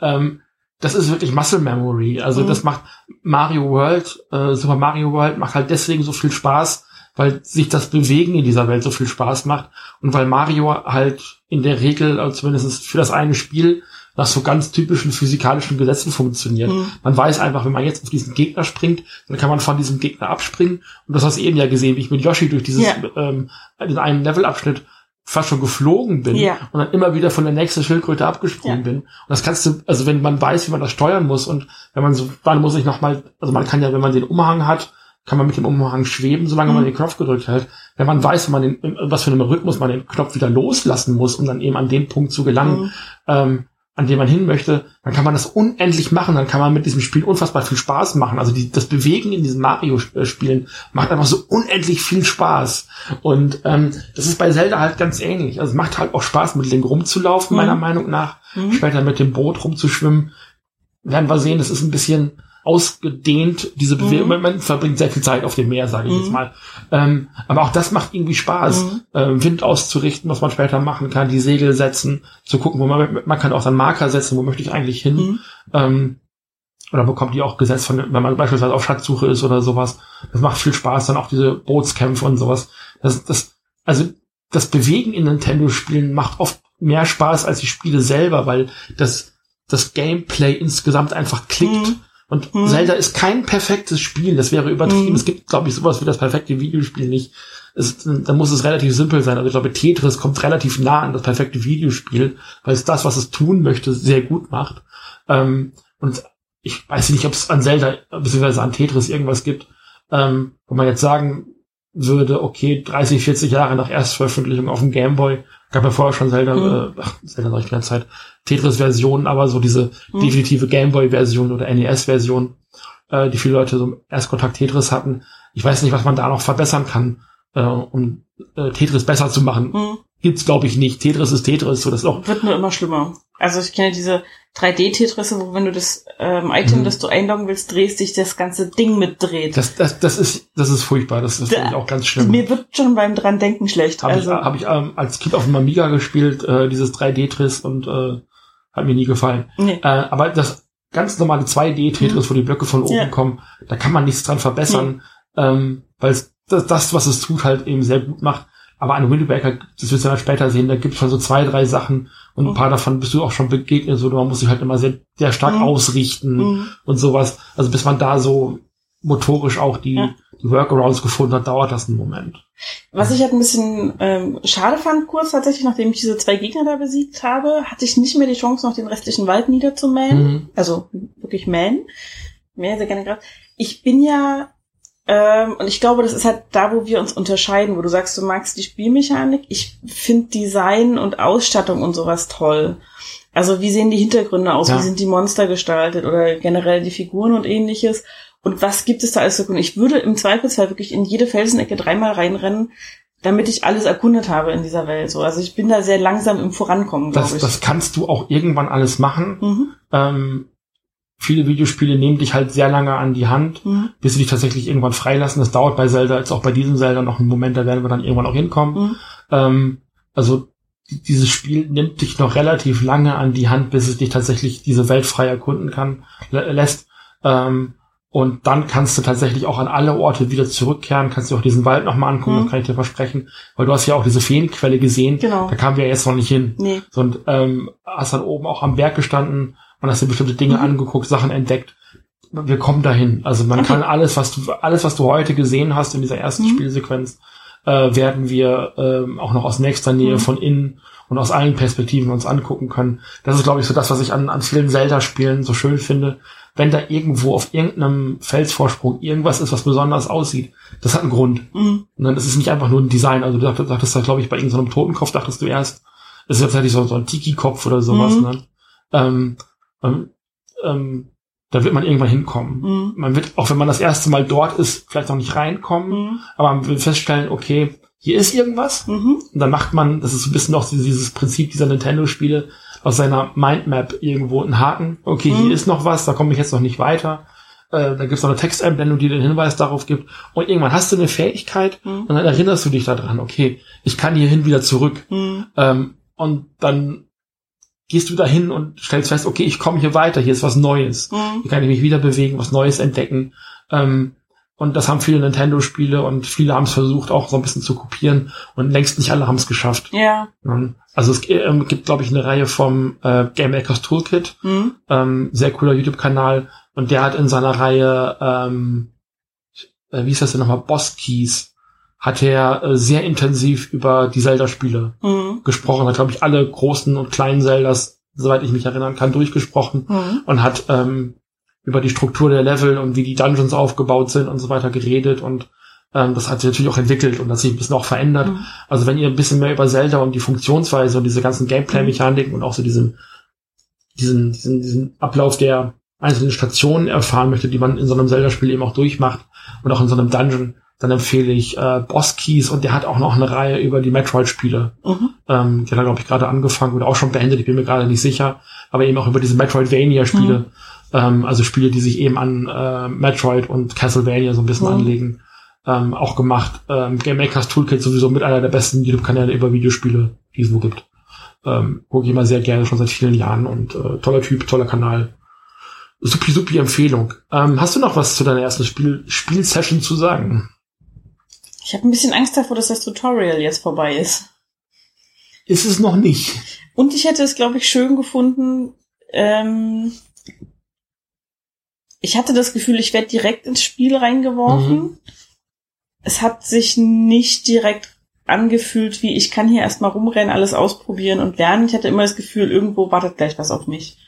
Ähm, das ist wirklich Muscle Memory. Also Mhm. das macht Mario World, äh, Super Mario World macht halt deswegen so viel Spaß, weil sich das Bewegen in dieser Welt so viel Spaß macht und weil Mario halt in der Regel, also zumindest für das eine Spiel, nach so ganz typischen physikalischen Gesetzen funktioniert. Mhm. Man weiß einfach, wenn man jetzt auf diesen Gegner springt, dann kann man von diesem Gegner abspringen. Und das hast du eben ja gesehen, wie ich mit Yoshi durch dieses Ja. ähm, in einen Levelabschnitt fast schon geflogen bin Ja. und dann immer wieder von der nächsten Schildkröte abgesprungen Ja. bin. Und das kannst du, also wenn man weiß, wie man das steuern muss und wenn man so, dann muss ich noch mal, also man kann ja, wenn man den Umhang hat, kann man mit dem Umhang schweben, solange man Mhm. den Knopf gedrückt hält. Wenn man weiß, man den, was für einem Rhythmus man den Knopf wieder loslassen muss, um dann eben an den Punkt zu gelangen, Mhm. ähm, an dem man hin möchte, dann kann man das unendlich machen, dann kann man mit diesem Spiel unfassbar viel Spaß machen. Also die, das Bewegen in diesen Mario-Spielen macht einfach so unendlich viel Spaß. Und ähm, das ist bei Zelda halt ganz ähnlich. Also es macht halt auch Spaß, mit Link rumzulaufen, Mhm. meiner Meinung nach. Mhm. Später mit dem Boot rumzuschwimmen. Werden wir sehen, das ist ein bisschen ausgedehnt, diese Bewegung. Mhm. Man verbringt sehr viel Zeit auf dem Meer, sage ich Mhm. jetzt mal. Ähm, aber auch das macht irgendwie Spaß, Mhm. ähm, Wind auszurichten, was man später machen kann, die Segel setzen, zu gucken, wo man, man kann auch dann Marker setzen, wo möchte ich eigentlich hin. Mhm. Ähm, oder bekommt die auch gesetzt, von, wenn man beispielsweise auf Schatzsuche ist oder sowas. Das macht viel Spaß, dann auch diese Bootskämpfe und sowas. Das, das, also das Bewegen in Nintendo-Spielen macht oft mehr Spaß als die Spiele selber, weil das, das Gameplay insgesamt einfach klickt. Mhm. Und Mhm. Zelda ist kein perfektes Spiel, das wäre übertrieben. Mhm. Es gibt, glaube ich, sowas wie das perfekte Videospiel nicht. Es, da muss es relativ simpel sein. Also ich glaube, Tetris kommt relativ nah an das perfekte Videospiel, weil es das, was es tun möchte, sehr gut macht. Ähm, und ich weiß nicht, ob es an Zelda bzw. an Tetris irgendwas gibt, ähm, wo man jetzt sagen würde, okay, 30, 40 Jahre nach Erstveröffentlichung auf dem Gameboy, gab ja vorher schon Zelda, Mhm. äh, ach, Zelda sag ich die ganze Zeit, Tetris-Versionen, aber so diese Mhm. definitive Gameboy-Version oder NES-Version, äh, die viele Leute so im Erstkontakt Tetris hatten. Ich weiß nicht, was man da noch verbessern kann, äh, um äh, Tetris besser zu machen. Hm. Gibt's, glaube ich, nicht. Tetris ist Tetris, so das auch Wird nur immer schlimmer. Also ich kenne diese 3D-Tetrisse, wo wenn du das ähm, Item, Mhm. das du einloggen willst, drehst, sich das ganze Ding mitdreht. das, das, das ist, das ist furchtbar. Das ist Da- auch ganz schlimm. Mir wird schon beim dran denken schlecht. Habe also ich, hab ich ähm, als Kind auf dem Amiga gespielt, äh, dieses 3D-Tris und äh, hat mir nie gefallen. nee. Äh, aber das ganz normale 2D-Tetris, wo die Blöcke von oben Mhm. Ja. kommen, da kann man nichts dran verbessern, ähm, weil das, das, was es tut, halt eben sehr gut macht. Aber an Waker, das wirst du dann später sehen, da gibt es schon so zwei, drei Sachen und ein Mhm. paar davon bist du auch schon begegnet, so man muss sich halt immer sehr, sehr stark Mhm. ausrichten Mhm. und sowas. Also bis man da so motorisch auch die, Ja. die Workarounds gefunden hat, dauert das einen Moment. Was ich halt ein bisschen ähm, schade fand, kurz tatsächlich, nachdem ich diese zwei Gegner da besiegt habe, hatte ich nicht mehr die Chance, noch den restlichen Wald niederzumähen. Mhm. Also wirklich mähen. Mehr sehr gerne gerade. Ich bin ja, ähm, und ich glaube, das ist halt da, wo wir uns unterscheiden, wo du sagst, du magst die Spielmechanik. Ich finde Design und Ausstattung und sowas toll. Also wie sehen die Hintergründe aus? Ja. Wie sind die Monster gestaltet oder generell die Figuren und ähnliches? Und was gibt es da alles zu erkunden? Ich würde im Zweifelsfall wirklich in jede Felsenecke dreimal reinrennen, damit ich alles erkundet habe in dieser Welt. So, also ich bin da sehr langsam im Vorankommen, glaube Das, ich. das kannst du auch irgendwann alles machen. mhm. Ähm, viele Videospiele nehmen dich halt sehr lange an die Hand, Mhm. bis sie dich tatsächlich irgendwann freilassen. Das dauert bei Zelda, jetzt auch bei diesem Zelda noch einen Moment, da werden wir dann irgendwann auch hinkommen. Mhm. Ähm, also die- dieses Spiel nimmt dich noch relativ lange an die Hand, bis es dich tatsächlich diese Welt frei erkunden kann, lä- lässt. Ähm, und dann kannst du tatsächlich auch an alle Orte wieder zurückkehren, kannst dir auch diesen Wald nochmal angucken, Mhm. das kann ich dir versprechen. Weil du hast ja auch diese Feenquelle gesehen, Genau. da kamen wir jetzt noch nicht hin. Nee. So, und ähm, hast dann oben auch am Berg gestanden und hast dir bestimmte Dinge Mhm. angeguckt, Sachen entdeckt. Wir kommen dahin. Also man Okay. kann alles, was du, alles, was du heute gesehen hast in dieser ersten Mhm. Spielsequenz, äh, werden wir ähm, auch noch aus nächster Nähe Mhm. von innen und aus allen Perspektiven uns angucken können. Das ist, glaube ich, so das, was ich an, an vielen Zelda-Spielen so schön finde. Wenn da irgendwo auf irgendeinem Felsvorsprung irgendwas ist, was besonders aussieht, das hat einen Grund. Mhm. Und dann ist es nicht einfach nur ein Design. Also du dachtest, da, glaube ich, bei irgendeinem Totenkopf dachtest du erst, es ist tatsächlich so, so ein Tiki-Kopf oder sowas. Mhm. Ne? Ähm, ähm, ähm, da wird man irgendwann hinkommen. Mhm. Man wird, auch wenn man das erste Mal dort ist, vielleicht noch nicht reinkommen, Mhm. aber man wird feststellen, okay, hier ist irgendwas. Mhm. Und dann macht man, das ist so ein bisschen noch dieses Prinzip dieser Nintendo-Spiele, aus seiner Mindmap irgendwo einen Haken. Okay, Mhm. hier ist noch was, da komme ich jetzt noch nicht weiter. Äh, da gibt es noch eine Texteinblendung, die den Hinweis darauf gibt. Und irgendwann hast du eine Fähigkeit Mhm. und dann erinnerst du dich daran, okay, ich kann hierhin wieder zurück. Mhm. Ähm, und dann gehst du dahin und stellst fest, okay, ich komme hier weiter, hier ist was Neues. Mhm. Hier kann ich mich wieder bewegen, was Neues entdecken. Ähm, und das haben viele Nintendo-Spiele und viele haben es versucht, auch so ein bisschen zu kopieren. Und längst nicht alle haben es geschafft. Ja. Also es ähm, gibt, glaube ich, eine Reihe vom äh, Game Makers Toolkit, Mhm. ähm, sehr cooler YouTube-Kanal. Und der hat in seiner Reihe, ähm, äh, wie ist das denn nochmal, Boss Keys, hat er äh, sehr intensiv über die Zelda-Spiele Mhm. gesprochen, hat, glaube ich, alle großen und kleinen Zeldas, soweit ich mich erinnern kann, durchgesprochen Mhm. und hat ähm, über die Struktur der Level und wie die Dungeons aufgebaut sind und so weiter geredet und das hat sich natürlich auch entwickelt und hat sich ein bisschen auch verändert. Mhm. Also wenn ihr ein bisschen mehr über Zelda und die Funktionsweise und diese ganzen Gameplay-Mechaniken und auch so diesen, diesen, diesen, diesen Ablauf der einzelnen Stationen erfahren möchtet, die man in so einem Zelda-Spiel eben auch durchmacht und auch in so einem Dungeon, dann empfehle ich äh, Boss Keys und der hat auch noch eine Reihe über die Metroid-Spiele. Mhm. Ähm, die hat er, glaube ich, gerade angefangen oder auch schon beendet, ich bin mir gerade nicht sicher, aber eben auch über diese Metroidvania-Spiele. Mhm. Ähm, also Spiele, die sich eben an äh, Metroid und Castlevania so ein bisschen Mhm. anlegen. Ähm, auch gemacht. Ähm, Game Makers Toolkit sowieso mit einer der besten YouTube-Kanäle über Videospiele, die es wo gibt. Ähm, gucke ich immer sehr gerne, schon seit vielen Jahren und äh, toller Typ, toller Kanal. Supi, supi Empfehlung. Ähm, hast du noch was zu deiner ersten Spiel Spielsession zu sagen? Ich habe ein bisschen Angst davor, dass das Tutorial jetzt vorbei ist. Ist es noch nicht. Und ich hätte es, glaube ich, schön gefunden. Ähm, ich hatte das Gefühl, ich werde direkt ins Spiel reingeworfen. Mhm. Es hat sich nicht direkt angefühlt, wie ich kann hier erstmal rumrennen, alles ausprobieren und lernen. Ich hatte immer das Gefühl, irgendwo wartet gleich was auf mich.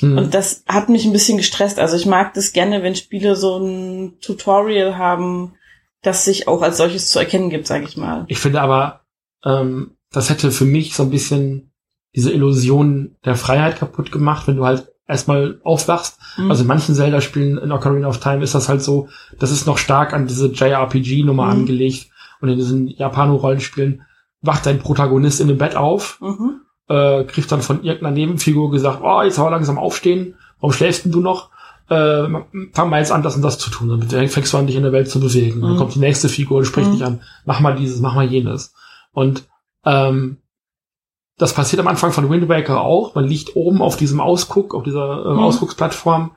Hm. Und das hat mich ein bisschen gestresst. Also ich mag das gerne, wenn Spiele so ein Tutorial haben, das sich auch als solches zu erkennen gibt, sage ich mal. Ich finde aber, ähm, das hätte für mich so ein bisschen diese Illusion der Freiheit kaputt gemacht, wenn du halt erstmal aufwachst. Mhm. Also in manchen Zelda-Spielen in Ocarina of Time ist das halt so, das ist noch stark an diese JRPG-Nummer Mhm. angelegt. Und in diesen Japano-Rollenspielen wacht dein Protagonist in dem Bett auf, Mhm. äh, kriegt dann von irgendeiner Nebenfigur gesagt, oh, jetzt aber langsam aufstehen, warum schläfst denn du noch? Äh, fang mal jetzt an, das und das zu tun. Dann fängst du an, dich in der Welt zu bewegen. Dann Mhm. kommt die nächste Figur und spricht Mhm. dich an, mach mal dieses, mach mal jenes. Und ähm, das passiert am Anfang von Wind Waker auch. Man liegt oben auf diesem Ausguck, auf dieser äh, Mhm. Ausgucksplattform,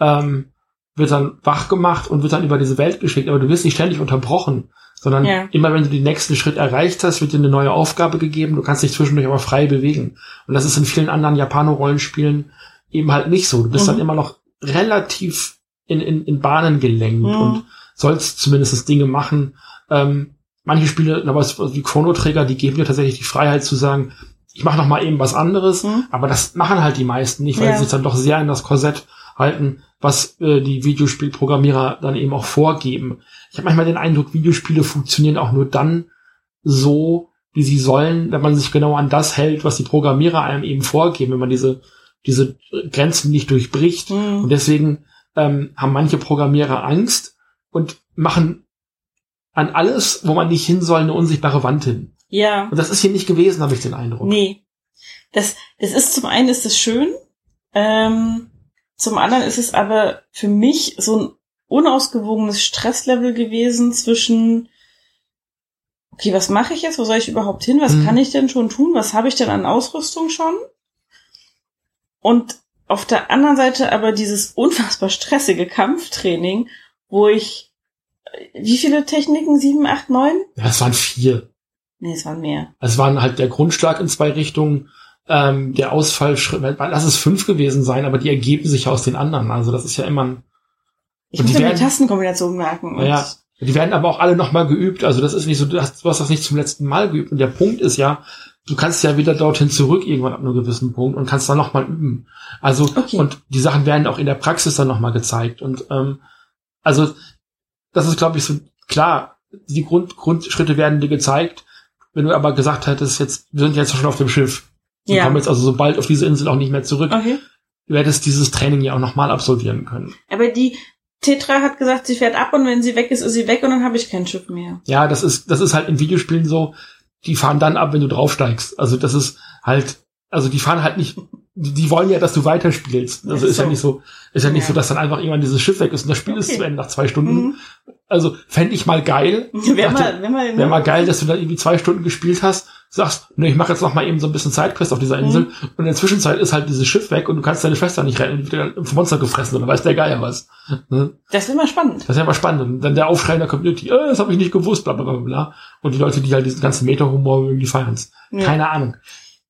ähm, wird dann wach gemacht und wird dann über diese Welt geschickt. Aber du wirst nicht ständig unterbrochen, sondern Ja. immer wenn du den nächsten Schritt erreicht hast, wird dir eine neue Aufgabe gegeben. Du kannst dich zwischendurch aber frei bewegen. Und das ist in vielen anderen Japano-Rollenspielen eben halt nicht so. Du bist Mhm. dann immer noch relativ in, in, in Bahnen gelenkt Mhm. und sollst zumindest Dinge machen. Ähm, manche Spiele, aber wie Chrono Trigger, die geben dir tatsächlich die Freiheit zu sagen, ich mache noch mal eben was anderes, Mhm. aber das machen halt die meisten nicht, weil Ja. sie sich dann doch sehr in das Korsett halten, was äh, die Videospielprogrammierer dann eben auch vorgeben. Ich habe manchmal den Eindruck, Videospiele funktionieren auch nur dann so, wie sie sollen, wenn man sich genau an das hält, was die Programmierer einem eben vorgeben, wenn man diese diese Grenzen nicht durchbricht. Mhm. Und deswegen ähm, haben manche Programmierer Angst und machen an alles, wo man nicht hin soll, eine unsichtbare Wand hin. Ja. Und das ist hier nicht gewesen, habe ich den Eindruck. Nee. Das, das ist zum einen ist es schön, ähm, zum anderen ist es aber für mich so ein unausgewogenes Stresslevel gewesen zwischen, okay, was mache ich jetzt? Wo soll ich überhaupt hin? Was Mhm. kann ich denn schon tun? Was habe ich denn an Ausrüstung schon? Und auf der anderen Seite aber dieses unfassbar stressige Kampftraining, wo ich, äh, wie viele Techniken? Sieben, acht, neun? Ja, es waren vier. Nee, es waren mehr. Es waren halt der Grundschlag in zwei Richtungen, ähm, der Ausfallschritt, lass es fünf gewesen sein, aber die ergeben sich ja aus den anderen. Also das ist ja immer ein, Ich muss die mir die werden- Tastenkombination merken. Ja. die werden aber auch alle nochmal geübt. Also das ist nicht so, du hast, du hast das nicht zum letzten Mal geübt. Und der Punkt ist ja, du kannst ja wieder dorthin zurück irgendwann ab einem gewissen Punkt und kannst dann nochmal üben. Also, Okay. und die Sachen werden auch in der Praxis dann nochmal gezeigt. Und ähm, also, das ist, glaube ich, so klar, die Grund, Grundschritte werden dir gezeigt. Wenn du aber gesagt hättest, jetzt, wir sind jetzt schon auf dem Schiff. Wir Ja. kommen jetzt also so bald auf diese Insel auch nicht mehr zurück. Okay. Du hättest dieses Training ja auch nochmal absolvieren können. Aber die Tetra hat gesagt, sie fährt ab und wenn sie weg ist, ist sie weg und dann habe ich kein Schiff mehr. Ja, das ist, das ist halt in Videospielen so, die fahren dann ab, wenn du draufsteigst. Also das ist halt, also die fahren halt nicht, die die wollen ja, dass du weiterspielst. Also ist ja so. nicht so, ist ja nicht Ja. so, dass dann einfach irgendwann dieses Schiff weg ist und das Spiel ist Okay. zu Ende nach zwei Stunden. Mhm. Also fände ich mal geil. Wäre mal, wär mal, Wäre mal geil, dass du da irgendwie zwei Stunden gespielt hast, sagst, ne, ich mache jetzt noch mal eben so ein bisschen Sidequest auf dieser Mhm. Insel und in der Zwischenzeit ist halt dieses Schiff weg und du kannst deine Schwester nicht retten, die wird dann vom Monster gefressen oder weiß der Geier was. Ne? Das wäre mal spannend. Das ist ja mal spannend. Und dann der Aufschrei in der Community, äh, das habe ich nicht gewusst, bla bla bla bla. Und die Leute, die halt diesen ganzen Meta-Humor irgendwie feiern's. Ja. Keine Ahnung.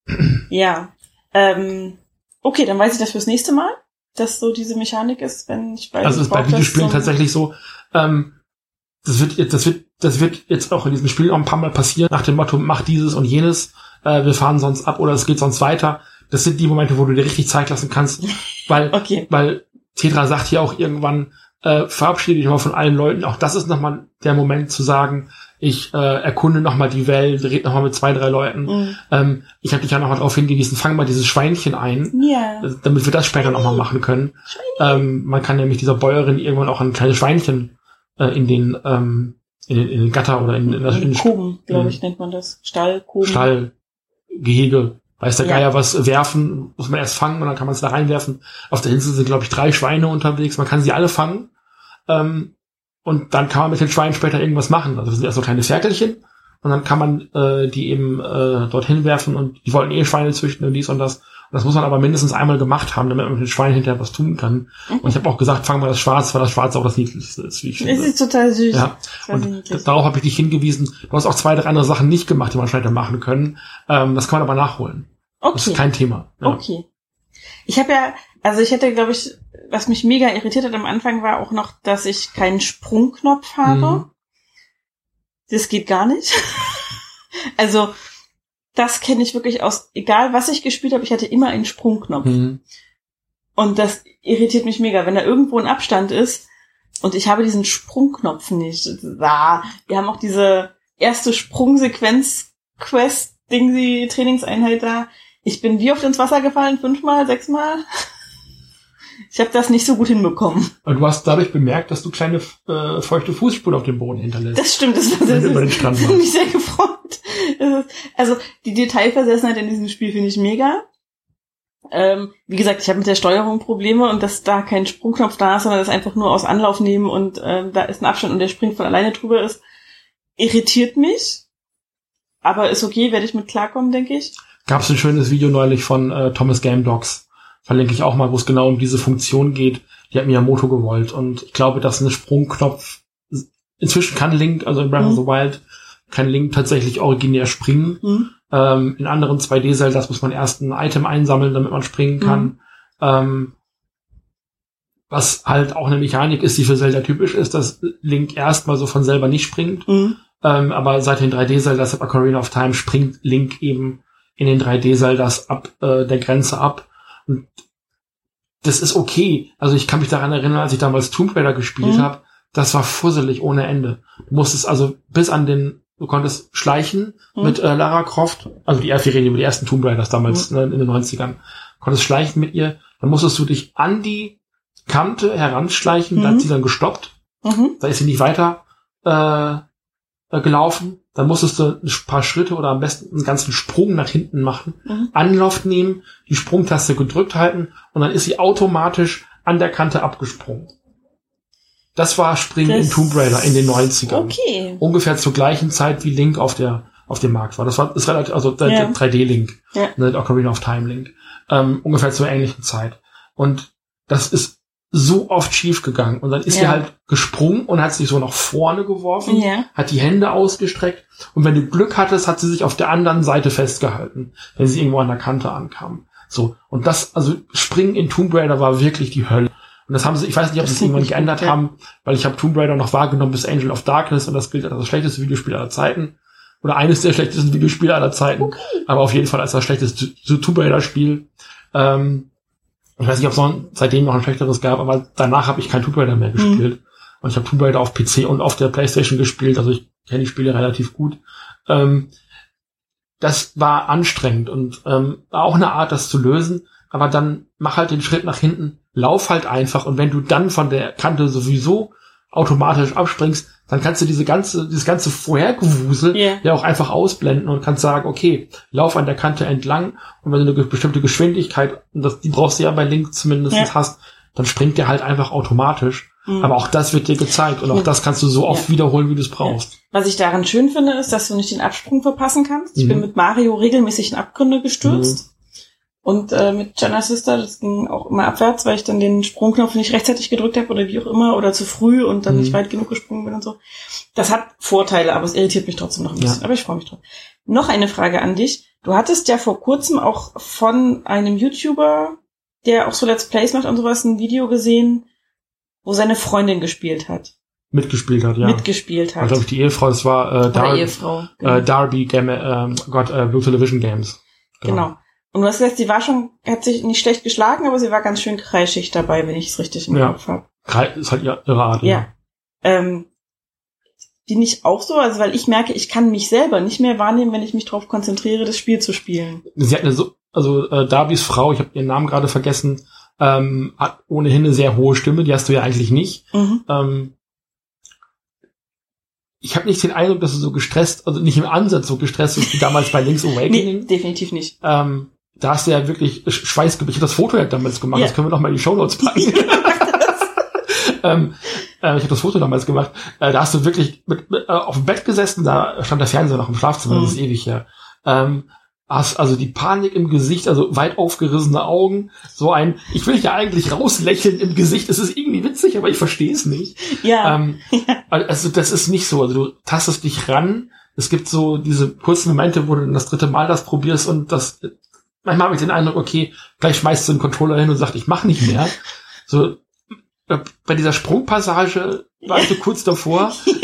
Ja. Ähm, okay, dann weiß ich das fürs nächste Mal, dass so diese Mechanik ist, wenn ich weiß, Also ich ist bei Videospielen tatsächlich so, ähm, das wird jetzt, das wird, das wird jetzt auch in diesem Spiel noch ein paar Mal passieren, nach dem Motto, mach dieses und jenes, äh, wir fahren sonst ab oder es geht sonst weiter. Das sind die Momente, wo du dir richtig Zeit lassen kannst, weil, Okay. weil Tetra sagt hier auch irgendwann, äh, verabschiede dich mal von allen Leuten. Auch das ist nochmal der Moment zu sagen, ich äh, erkunde nochmal die Welt, red nochmal mit zwei, drei Leuten. Mhm. Ähm, ich habe dich ja nochmal darauf hingewiesen, fang mal dieses Schweinchen ein, Ja. äh, damit wir das später nochmal machen können. Ähm, man kann nämlich dieser Bäuerin irgendwann auch ein kleines Schweinchen äh, in den in den, in den Gatter oder in, in, das, in den Koben, glaube ich, nennt man das. Stall, Koben. Stall, Gehege, weiß der Ja. Geier was werfen, muss man erst fangen und dann kann man es da reinwerfen. Auf der Insel sind, glaube ich, drei Schweine unterwegs. Man kann sie alle fangen. Ähm, und dann kann man mit den Schweinen später irgendwas machen. Also das sind erst so kleine Ferkelchen. Und dann kann man äh, die eben äh, dorthin werfen und die wollten eh Schweine züchten und dies und das. Und das muss man aber mindestens einmal gemacht haben, damit man mit den Schweinen hinterher was tun kann. Und ich habe auch gesagt, fangen wir das Schwarz, weil das Schwarz auch das Niedlichste ist, wie ich Es finde. ist total süß. Ja. Und niedlich. darauf habe ich dich hingewiesen. Du hast auch zwei, drei andere Sachen nicht gemacht, die man später machen können. Ähm, das kann man aber nachholen. Das Okay. ist kein Thema. Ja. Okay. Ich habe ja, also ich hätte, glaube ich, was mich mega irritiert hat am Anfang war auch noch, dass ich keinen Sprungknopf habe. Mhm. Das geht gar nicht. also das kenne ich wirklich aus, egal was ich gespielt habe, ich hatte immer einen Sprungknopf. Mhm. Und das irritiert mich mega. Wenn da irgendwo ein Abstand ist, Und ich habe diesen Sprungknopf nicht. Da. Wir haben auch diese erste Sprungsequenz-Quest-Ding, die Trainingseinheit da. Ich bin wie oft ins Wasser gefallen? Fünfmal, sechsmal? Ich habe das nicht so gut hinbekommen. Und du hast dadurch bemerkt, dass du kleine äh, feuchte Fußspuren auf dem Boden hinterlässt. Das stimmt, das das du über den ist, Strand das hat mich sehr gefreut. Das Also die Detailversessenheit in diesem Spiel finde ich mega. Ähm, wie gesagt, ich habe mit der Steuerung Probleme und dass da kein Sprungknopf da ist, sondern das einfach nur aus Anlauf nehmen und ähm, da ist ein Abstand und der springt von alleine drüber ist, irritiert mich. Aber ist okay, werde ich mit klarkommen, denke ich. Gab es ein schönes Video neulich von äh, Thomas Game Dogs. Verlinke ich auch mal, wo es genau um diese Funktion geht. Die hat Miyamoto gewollt. Und ich glaube, dass ein Sprungknopf inzwischen kann Link, also in Breath of Mhm. the Wild, kann Link tatsächlich originär springen. Hm? Ähm, in anderen 2D-Zeldas muss man erst ein Item einsammeln, damit man springen kann. Mhm. Ähm, was halt auch eine Mechanik ist, die für Zelda typisch ist, dass Link erstmal so von selber nicht springt. Hm? Ähm, aber seit den 3D-Zeldas ab Ocarina of Time springt Link eben in den 3D-Zeldas ab äh, der Grenze ab. Und das ist okay. Also ich kann mich daran erinnern, als ich damals Tomb Raider gespielt Mhm. habe, das war fusselig ohne Ende. Du musstest also bis an den, du konntest schleichen Mhm. mit äh, Lara Croft, also die, wir reden über die ersten Tomb Raiders damals ne, in den 90ern, konntest schleichen mit ihr, dann musstest du dich an die Kante heranschleichen, da Mhm. hat sie dann gestoppt Mhm. da ist sie nicht weiter äh, äh, gelaufen. Dann musstest du ein paar Schritte oder am besten einen ganzen Sprung nach hinten machen, Mhm. Anlauf nehmen, die Sprungtaste gedrückt halten und dann ist sie automatisch an der Kante abgesprungen. Das war Springen in Das- Tomb Raider in den 90ern. Okay. Ungefähr zur gleichen Zeit wie Link auf der auf dem Markt war. Das war ist relativ, also der, Ja. der 3D-Link, Ja. ne, der Ocarina of Time Link. Ähm, ungefähr zur ähnlichen Zeit. Und das ist so oft schief gegangen. Und dann ist sie Ja. halt gesprungen und hat sich so nach vorne geworfen, Ja. hat die Hände ausgestreckt. Und wenn du Glück hattest, hat sie sich auf der anderen Seite festgehalten, wenn sie irgendwo an der Kante ankam. So. Und das, also Springen in Tomb Raider war wirklich die Hölle. Und das haben sie, ich weiß nicht, ob sie es irgendwann nicht geändert ja. haben, weil ich habe Tomb Raider noch wahrgenommen bis Angel of Darkness und das gilt als das schlechteste Videospiel aller Zeiten. Oder eines der schlechtesten Videospiele aller Zeiten. Aber auf jeden Fall als das schlechteste Tomb Raider Spiel. Ähm, ich weiß nicht, ob es noch, seitdem noch ein schlechteres gab, aber danach habe ich kein Tomb Raider mehr Mhm. gespielt. Und ich habe Tomb Raider auf PC und auf der Playstation gespielt, also ich kenne die Spiele relativ gut. Ähm, das war anstrengend und ähm, war auch eine Art, das zu lösen, aber dann mach halt den Schritt nach hinten, lauf halt einfach und wenn du dann von der Kante sowieso automatisch abspringst, dann kannst du diese ganze, dieses ganze Vorhergewusel Ja. ja auch einfach ausblenden und kannst sagen, okay, lauf an der Kante entlang und wenn du eine bestimmte Geschwindigkeit, das, die brauchst du ja bei Link zumindest Ja. hast, dann springt der halt einfach automatisch. Mhm. Aber auch das wird dir gezeigt und auch das kannst du so oft Ja. wiederholen, wie du es brauchst. Was ich daran schön finde, ist, dass du nicht den Absprung verpassen kannst. Ich Mhm. bin mit Mario regelmäßig in Abgründe gestürzt. Und äh, mit Jenna Sister, das ging auch immer abwärts, weil ich dann den Sprungknopf nicht rechtzeitig gedrückt habe oder wie auch immer oder zu früh und dann Mhm. nicht weit genug gesprungen bin und so. Das hat Vorteile, aber es irritiert mich trotzdem noch ein Ja. bisschen. Aber ich freue mich drauf. Noch eine Frage an dich. Du hattest ja vor kurzem auch von einem YouTuber, der auch so Let's Plays macht und sowas, ein Video gesehen, wo seine Freundin gespielt hat, Mitgespielt hat, ja. mitgespielt hat. glaube ich, die Ehefrau, das war äh, Dar Ehefrau. äh, Darby Game, ähm, Gott, äh, Blue Television Games. Genau. Und du hast gesagt, sie war schon, hat sich nicht schlecht geschlagen, aber sie war ganz schön kreischig dabei, wenn ich es richtig im Ja. Kopf habe. Ist halt ihre ihre Art. Ja. Ähm, bin ich auch so, also weil ich merke, ich kann mich selber nicht mehr wahrnehmen, wenn ich mich darauf konzentriere, das Spiel zu spielen. Sie hat eine so, also äh, Darbys Frau, ich habe ihren Namen gerade vergessen, ähm, hat ohnehin eine sehr hohe Stimme, die hast du ja eigentlich nicht. Mhm. Ähm, ich habe nicht den Eindruck, dass du so gestresst, also nicht im Ansatz so gestresst bist wie damals bei Link's Nee, Awakening. definitiv nicht. Ähm, da hast du ja wirklich Sch- Schweißgebiet. Ich habe das Foto ja damals gemacht, Ja. das können wir noch mal in die Shownotes packen. ähm, äh, ich habe das Foto damals gemacht. Äh, da hast du wirklich mit, mit, äh, auf dem Bett gesessen, da stand der Fernseher noch im Schlafzimmer, das ist Mhm. ewig her. Ähm, hast also die Panik im Gesicht, also weit aufgerissene Augen, so ein, ich will ja eigentlich rauslächeln im Gesicht, es ist irgendwie witzig, aber ich verstehe es nicht. Ja, Ähm, also das ist nicht so. Also du tastest dich ran. Es gibt so diese kurzen Momente, wo du dann das dritte Mal das probierst und das manchmal habe ich den Eindruck, okay, gleich schmeißt du den Controller hin und sagt, ich mach nicht mehr. So äh, bei dieser Sprungpassage war ich so kurz davor.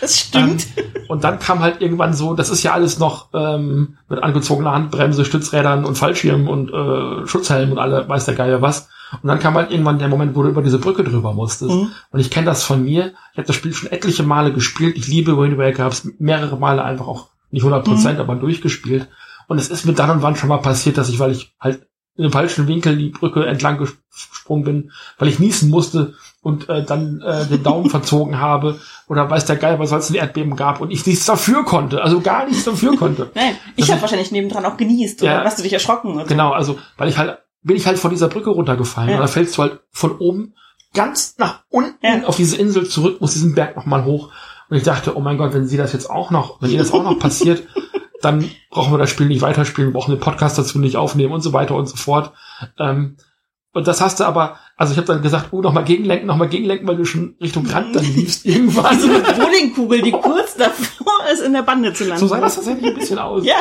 das stimmt. Ähm, und dann kam halt irgendwann so, das ist ja alles noch ähm, mit angezogener Handbremse, Stützrädern und Fallschirm und äh, Schutzhelm und alle, weiß der Geier was. Und dann kam halt irgendwann der Moment, wo du über diese Brücke drüber musstest. Mhm. Und ich kenne das von mir. Ich habe das Spiel schon etliche Male gespielt. Ich liebe Wind Waker, habe es mehrere Male einfach auch nicht 100 Prozent, aber durchgespielt. Und es ist mir dann und wann schon mal passiert, dass ich, weil ich halt in dem falschen Winkel die Brücke entlang gesprungen bin, weil ich niesen musste und äh, dann äh, den Daumen verzogen habe oder weiß der Geil, was es ein Erdbeben gab und ich nichts dafür konnte, also gar nichts dafür konnte. Nein, ich habe wahrscheinlich nebendran auch genießt oder Ja. hast du dich erschrocken oder. Genau, also weil ich halt bin ich halt von dieser Brücke runtergefallen Ja. und da fällst du halt von oben ganz nach unten Ja. auf diese Insel zurück, muss diesen Berg nochmal hoch und ich dachte, oh mein Gott, wenn sie das jetzt auch noch, wenn ihr das auch noch passiert, dann brauchen wir das Spiel nicht weiterspielen, brauchen den Podcast dazu nicht aufnehmen und so weiter und so fort. Ähm, und das hast du aber, also ich habe dann gesagt, oh, nochmal gegenlenken, nochmal gegenlenken, weil du schon Richtung Rand dann liefst irgendwann. So eine Bowlingkugel, die kurz davor ist, in der Bande zu landen. So sah das tatsächlich ein bisschen aus. Ja,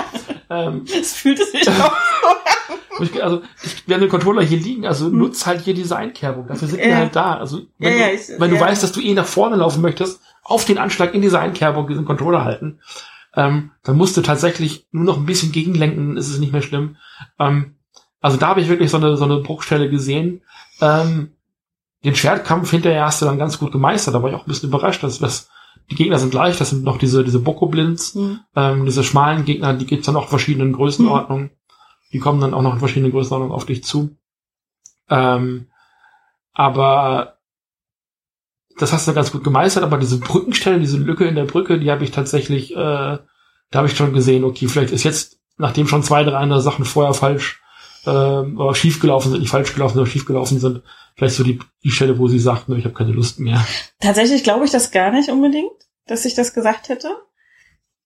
Ähm, es fühlte sich auch. ich, also ich, wir haben den Controller hier liegen, also nutz halt hier diese Einkerbung. Dafür sind wir Hm. Ja. halt da. Also wenn, Ja, ja, du, ich- wenn du weißt, dass du eh nach vorne laufen möchtest, auf den Anschlag in diese Einkerbung diesen Controller halten, ähm, dann musst du tatsächlich nur noch ein bisschen gegenlenken, ist es nicht mehr schlimm. Ähm, also da habe ich wirklich so eine, so eine Bruchstelle gesehen. Ähm, den Schwertkampf hinterher hast du dann ganz gut gemeistert, da war ich auch ein bisschen überrascht, dass das die Gegner sind gleich, das sind noch diese, diese Boko-Blinds, Hm. ähm, diese schmalen Gegner, die gibt's dann auch in verschiedenen Größenordnungen. Die kommen dann auch noch in verschiedenen Größenordnungen auf dich zu. Ähm, aber das hast du ganz gut gemeistert, aber diese Brückenstelle, diese Lücke in der Brücke, die habe ich tatsächlich, äh, da habe ich schon gesehen, okay, vielleicht ist jetzt, nachdem schon zwei, drei andere Sachen vorher falsch äh, oder schief gelaufen sind, nicht falsch gelaufen, sondern schief gelaufen sind, vielleicht so die, die Stelle, wo sie sagten, ich habe keine Lust mehr. Tatsächlich glaube ich das gar nicht unbedingt, dass ich das gesagt hätte.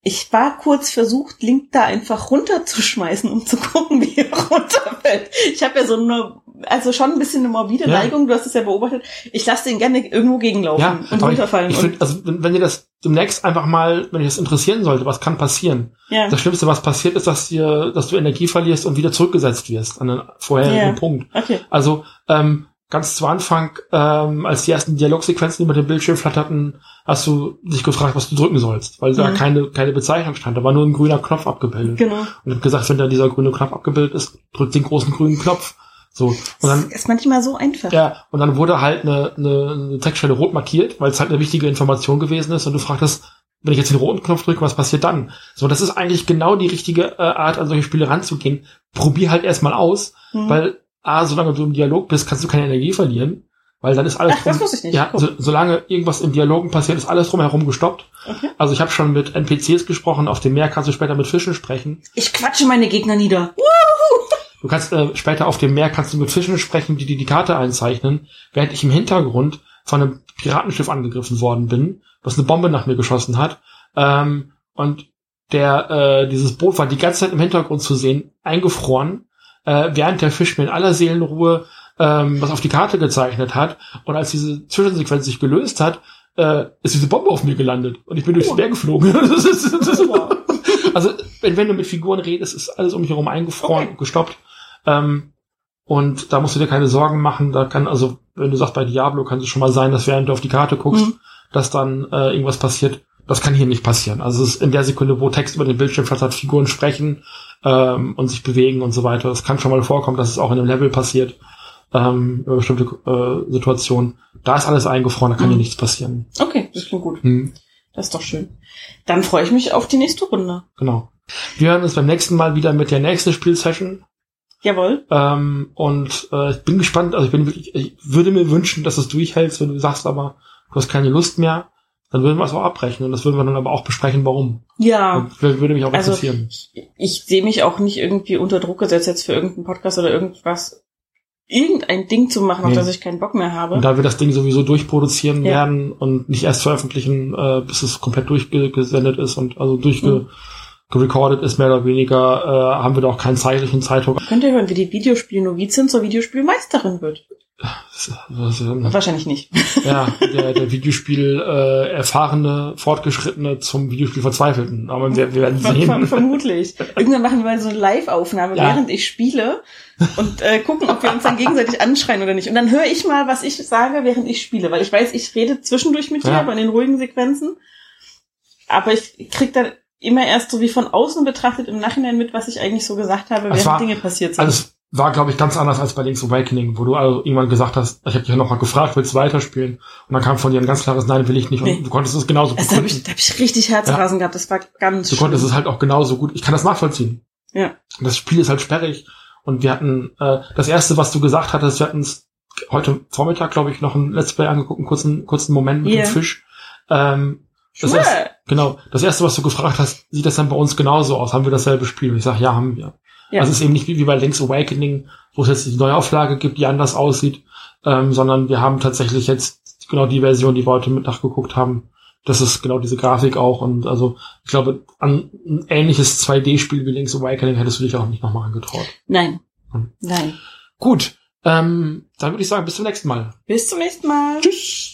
Ich war kurz versucht, Link da einfach runterzuschmeißen, um zu gucken, wie er runterfällt. Ich habe ja so eine, also schon ein bisschen eine morbide Ja. Neigung, du hast es ja beobachtet. Ich lasse den gerne irgendwo gegenlaufen Ja, und runterfallen. Ich, ich find, also wenn, wenn ihr das demnächst einfach mal, wenn ihr das interessieren sollte, was kann passieren? ja. Das Schlimmste, was passiert, ist, dass dir, dass du Energie verlierst und wieder zurückgesetzt wirst an den vorherigen Ja. Punkt. Okay. Also ähm, ganz zu Anfang, ähm, als die ersten Dialogsequenzen über den Bildschirm flatterten, hast du dich gefragt, was du drücken sollst, weil da Mhm. keine keine Bezeichnung stand. Da war nur ein grüner Knopf abgebildet. Genau. Und ich hab gesagt, wenn da dieser grüne Knopf abgebildet ist, drück den großen grünen Knopf. So und dann das ist manchmal so einfach. ja, und dann wurde halt eine, eine, eine Textstelle rot markiert, weil es halt eine wichtige Information gewesen ist und du fragtest, wenn ich jetzt den roten Knopf drücke, was passiert dann? So, das ist eigentlich genau die richtige äh, Art, an solche Spiele ranzugehen. Probier halt erstmal aus, Hm. weil A, solange du im Dialog bist, kannst du keine Energie verlieren, weil dann ist alles Ach, das wusste ich nicht. ja, so, solange irgendwas im Dialogen passiert, ist alles drumherum gestoppt. Okay. Also ich habe schon mit NPCs gesprochen, auf dem Meer kannst du später mit Fischen sprechen. Ich quatsche meine Gegner nieder. Du kannst äh, später auf dem Meer kannst du mit Fischen sprechen, die dir die Karte einzeichnen, während ich im Hintergrund von einem Piratenschiff angegriffen worden bin, was eine Bombe nach mir geschossen hat. Ähm, und der äh, dieses Boot war die ganze Zeit im Hintergrund zu sehen, eingefroren, äh, während der Fisch mir in aller Seelenruhe ähm, was auf die Karte gezeichnet hat. Und als diese Zwischensequenz sich gelöst hat, äh, ist diese Bombe auf mir gelandet und ich bin durchs Oh. Meer geflogen. Das ist, das ist, also wenn, wenn du mit Figuren redest, ist alles um mich herum eingefroren Okay. und gestoppt. Ähm, und da musst du dir keine Sorgen machen. Da kann, also, wenn du sagst, bei Diablo kann es schon mal sein, dass während du auf die Karte guckst, Mhm. dass dann äh, irgendwas passiert. Das kann hier nicht passieren. Also es ist in der Sekunde, wo Text über den Bildschirm flattert, Figuren sprechen ähm, und sich bewegen und so weiter. Das kann schon mal vorkommen, dass es auch in einem Level passiert, ähm, über bestimmte äh, Situationen. Da ist alles eingefroren, da kann Mhm. hier nichts passieren. Okay, das klingt gut. Hm, Das ist doch schön. Dann freue ich mich auf die nächste Runde. genau. Wir hören uns beim nächsten Mal wieder mit der nächsten Spielsession. Jawohl. Ähm, und äh, ich bin gespannt, also ich bin wirklich, ich würde mir wünschen, dass du es durchhältst, wenn du sagst aber, du hast keine Lust mehr, dann würden wir es auch abbrechen und das würden wir dann aber auch besprechen, warum. Ja. Wür- würde mich auch Also- interessieren. Ich sehe mich auch nicht irgendwie unter Druck gesetzt, jetzt für irgendeinen Podcast oder irgendwas, irgendein Ding zu machen, auf Nee. das ich keinen Bock mehr habe. Und da wir das Ding sowieso durchproduzieren Ja. werden und nicht erst veröffentlichen, äh, bis es komplett durchgesendet ist und also durchge Mhm. gerecordet ist, mehr oder weniger, äh, haben wir da auch keinen zeitlichen Zeitdruck. Könnt ihr hören, wie die Videospielnovizin zur Videospielmeisterin wird? Wahrscheinlich nicht. ja, der, der Videospiel äh, erfahrene, fortgeschrittene zum Videospiel Verzweifelten. Aber wir, wir werden Ver ver sehen. vermutlich. Irgendwann machen wir mal so eine Live-Aufnahme, Ja. während ich spiele und äh, gucken, ob wir uns dann gegenseitig anschreien oder nicht. Und dann höre ich mal, was ich sage, während ich spiele, weil ich weiß, ich rede zwischendurch mit dir, Ja. aber in den ruhigen Sequenzen. Aber ich krieg dann immer erst so wie von außen betrachtet im Nachhinein mit, was ich eigentlich so gesagt habe, während war- Dinge passiert sind. Also war, glaube ich, ganz anders als bei Link's Awakening, wo du also irgendwann gesagt hast, ich habe dich ja nochmal gefragt, willst du weiterspielen? Und dann kam von dir ein ganz klares Nein, will ich nicht. Und Nee. du konntest es genauso Also, da habe ich, da hab ich richtig Herzrasen gehabt. Das war ganz Du konntest es halt auch genauso gut. Ich kann das nachvollziehen. Ja. Das Spiel ist halt sperrig. Und wir hatten, äh, das erste, was du gesagt hattest, wir hatten heute Vormittag, glaube ich, noch ein Let's Play angeguckt, einen kurzen, kurzen Moment mit Ja. dem Fisch. Ähm, das Sure. erste, genau. Das erste, was du gefragt hast, sieht das dann bei uns genauso aus? Haben wir dasselbe Spiel? Und ich sage, ja, haben wir. Ja. Also es ist eben nicht wie, wie bei Link's Awakening, wo es jetzt die Neuauflage gibt, die anders aussieht, ähm, sondern wir haben tatsächlich jetzt genau die Version, die wir heute mit nachgeguckt haben. Das ist genau diese Grafik auch. Und also ich glaube, an ein ähnliches 2D-Spiel wie Link's Awakening hättest du dich auch nicht nochmal angetraut. Nein. Hm. Nein. Gut, ähm, dann würde ich sagen, bis zum nächsten Mal. Bis zum nächsten Mal. Tschüss.